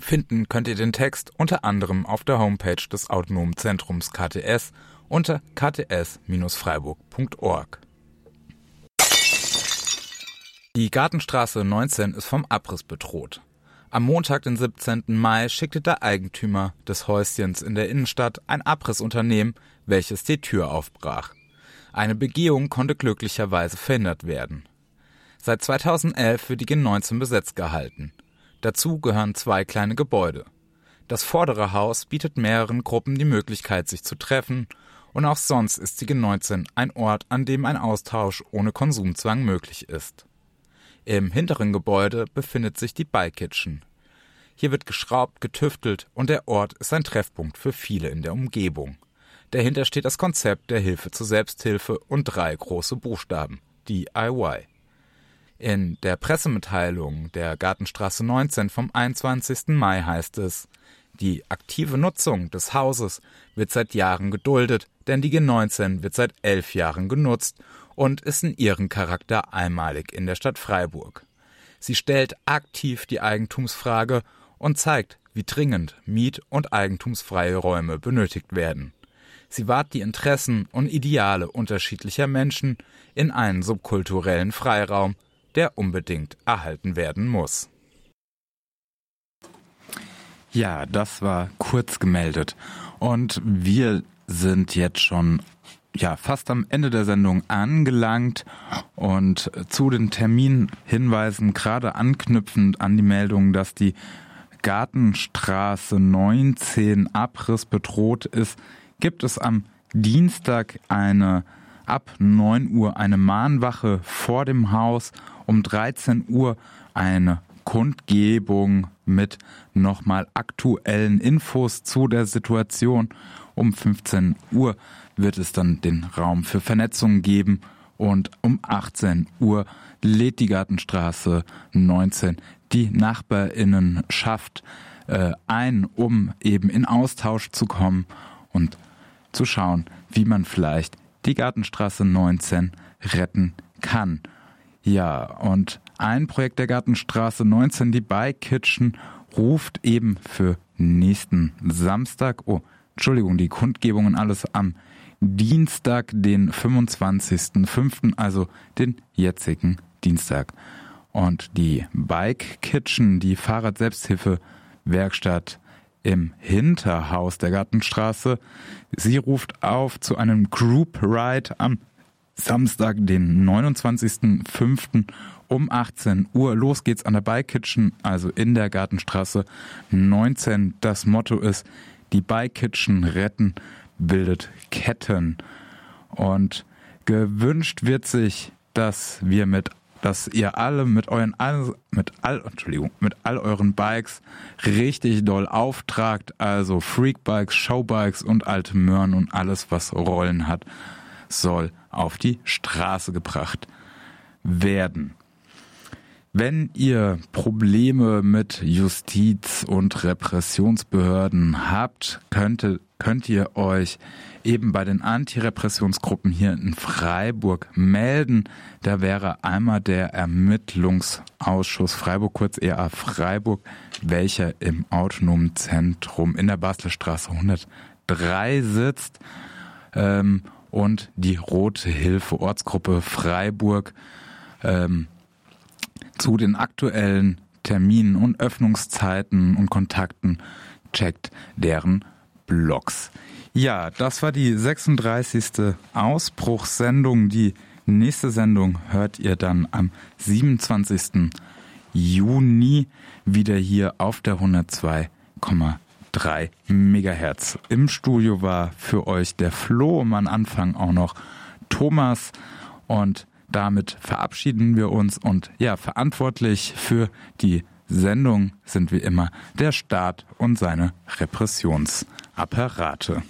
Finden könnt ihr den Text unter anderem auf der Homepage des Autonomen Zentrums KTS unter kts-freiburg.org. Die Gartenstraße 19 ist vom Abriss bedroht. Am Montag, den 17. Mai, schickte der Eigentümer des Häuschens in der Innenstadt ein Abrissunternehmen, welches die Tür aufbrach. Eine Begehung konnte glücklicherweise verhindert werden. Seit 2011 wird die G19 besetzt gehalten. Dazu gehören zwei kleine Gebäude. Das vordere Haus bietet mehreren Gruppen die Möglichkeit, sich zu treffen, und auch sonst ist die G19 ein Ort, an dem ein Austausch ohne Konsumzwang möglich ist. Im hinteren Gebäude befindet sich die Bike Kitchen. Hier wird geschraubt, getüftelt und der Ort ist ein Treffpunkt für viele in der Umgebung. Dahinter steht das Konzept der Hilfe zur Selbsthilfe und drei große Buchstaben DIY. In der Pressemitteilung der Gartenstraße 19 vom 21. Mai heißt es, die aktive Nutzung des Hauses wird seit Jahren geduldet, denn die G19 wird seit elf Jahren genutzt und ist in ihrem Charakter einmalig in der Stadt Freiburg. Sie stellt aktiv die Eigentumsfrage und zeigt, wie dringend miet- und eigentumsfreie Räume benötigt werden. Sie wahrt die Interessen und Ideale unterschiedlicher Menschen in einen subkulturellen Freiraum, der unbedingt erhalten werden muss. Ja, das war kurz gemeldet. Und wir sind jetzt schon ja, fast am Ende der Sendung angelangt und zu den Terminhinweisen gerade anknüpfend an die Meldung, dass die Gartenstraße 19 Abriss bedroht ist, gibt es am Dienstag eine ab 9 Uhr eine Mahnwache vor dem Haus, um 13 Uhr eine Kundgebung mit nochmal aktuellen Infos zu der Situation. Um 15 Uhr wird es dann den Raum für Vernetzung geben und um 18 Uhr lädt die Gartenstraße 19 die Nachbarinnenschaft äh, ein, um eben in Austausch zu kommen und zu schauen, wie man vielleicht die Gartenstraße 19 retten kann. Ja, und ein Projekt der Gartenstraße 19, die Bike Kitchen, ruft eben für nächsten Samstag, oh, Entschuldigung, die Kundgebungen alles am Dienstag, den 25.05., also den jetzigen Dienstag. Und die Bike Kitchen, die Fahrrad-Selbsthilfe-Werkstatt im Hinterhaus der Gartenstraße, sie ruft auf zu einem Group Ride am Samstag, den 29.05. um 18 Uhr. Los geht's an der Bike Kitchen, also in der Gartenstraße 19. Das Motto ist, die Bike Kitchen retten bildet Ketten. Und gewünscht wird sich, dass wir mit dass ihr alle mit euren mit all Entschuldigung, mit all euren Bikes richtig doll auftragt, also Freakbikes, Showbikes und alte Möhren und alles was Rollen hat, soll auf die Straße gebracht werden. Wenn ihr Probleme mit Justiz und Repressionsbehörden habt, könnte, könnt ihr euch eben bei den Antirepressionsgruppen hier in Freiburg melden. Da wäre einmal der Ermittlungsausschuss Freiburg, kurz EA Freiburg, welcher im autonomen Zentrum in der Bastelstraße 103 sitzt. Ähm, und die Rote Hilfe Ortsgruppe Freiburg ähm, zu den aktuellen Terminen und Öffnungszeiten und Kontakten checkt deren Blogs. Ja, das war die 36. Ausbruchssendung. Die nächste Sendung hört ihr dann am 27. Juni wieder hier auf der 102,3 Megahertz. Im Studio war für euch der Flo, am Anfang auch noch Thomas und damit verabschieden wir uns und ja, verantwortlich für die Sendung sind wie immer der Staat und seine Repressionsapparate.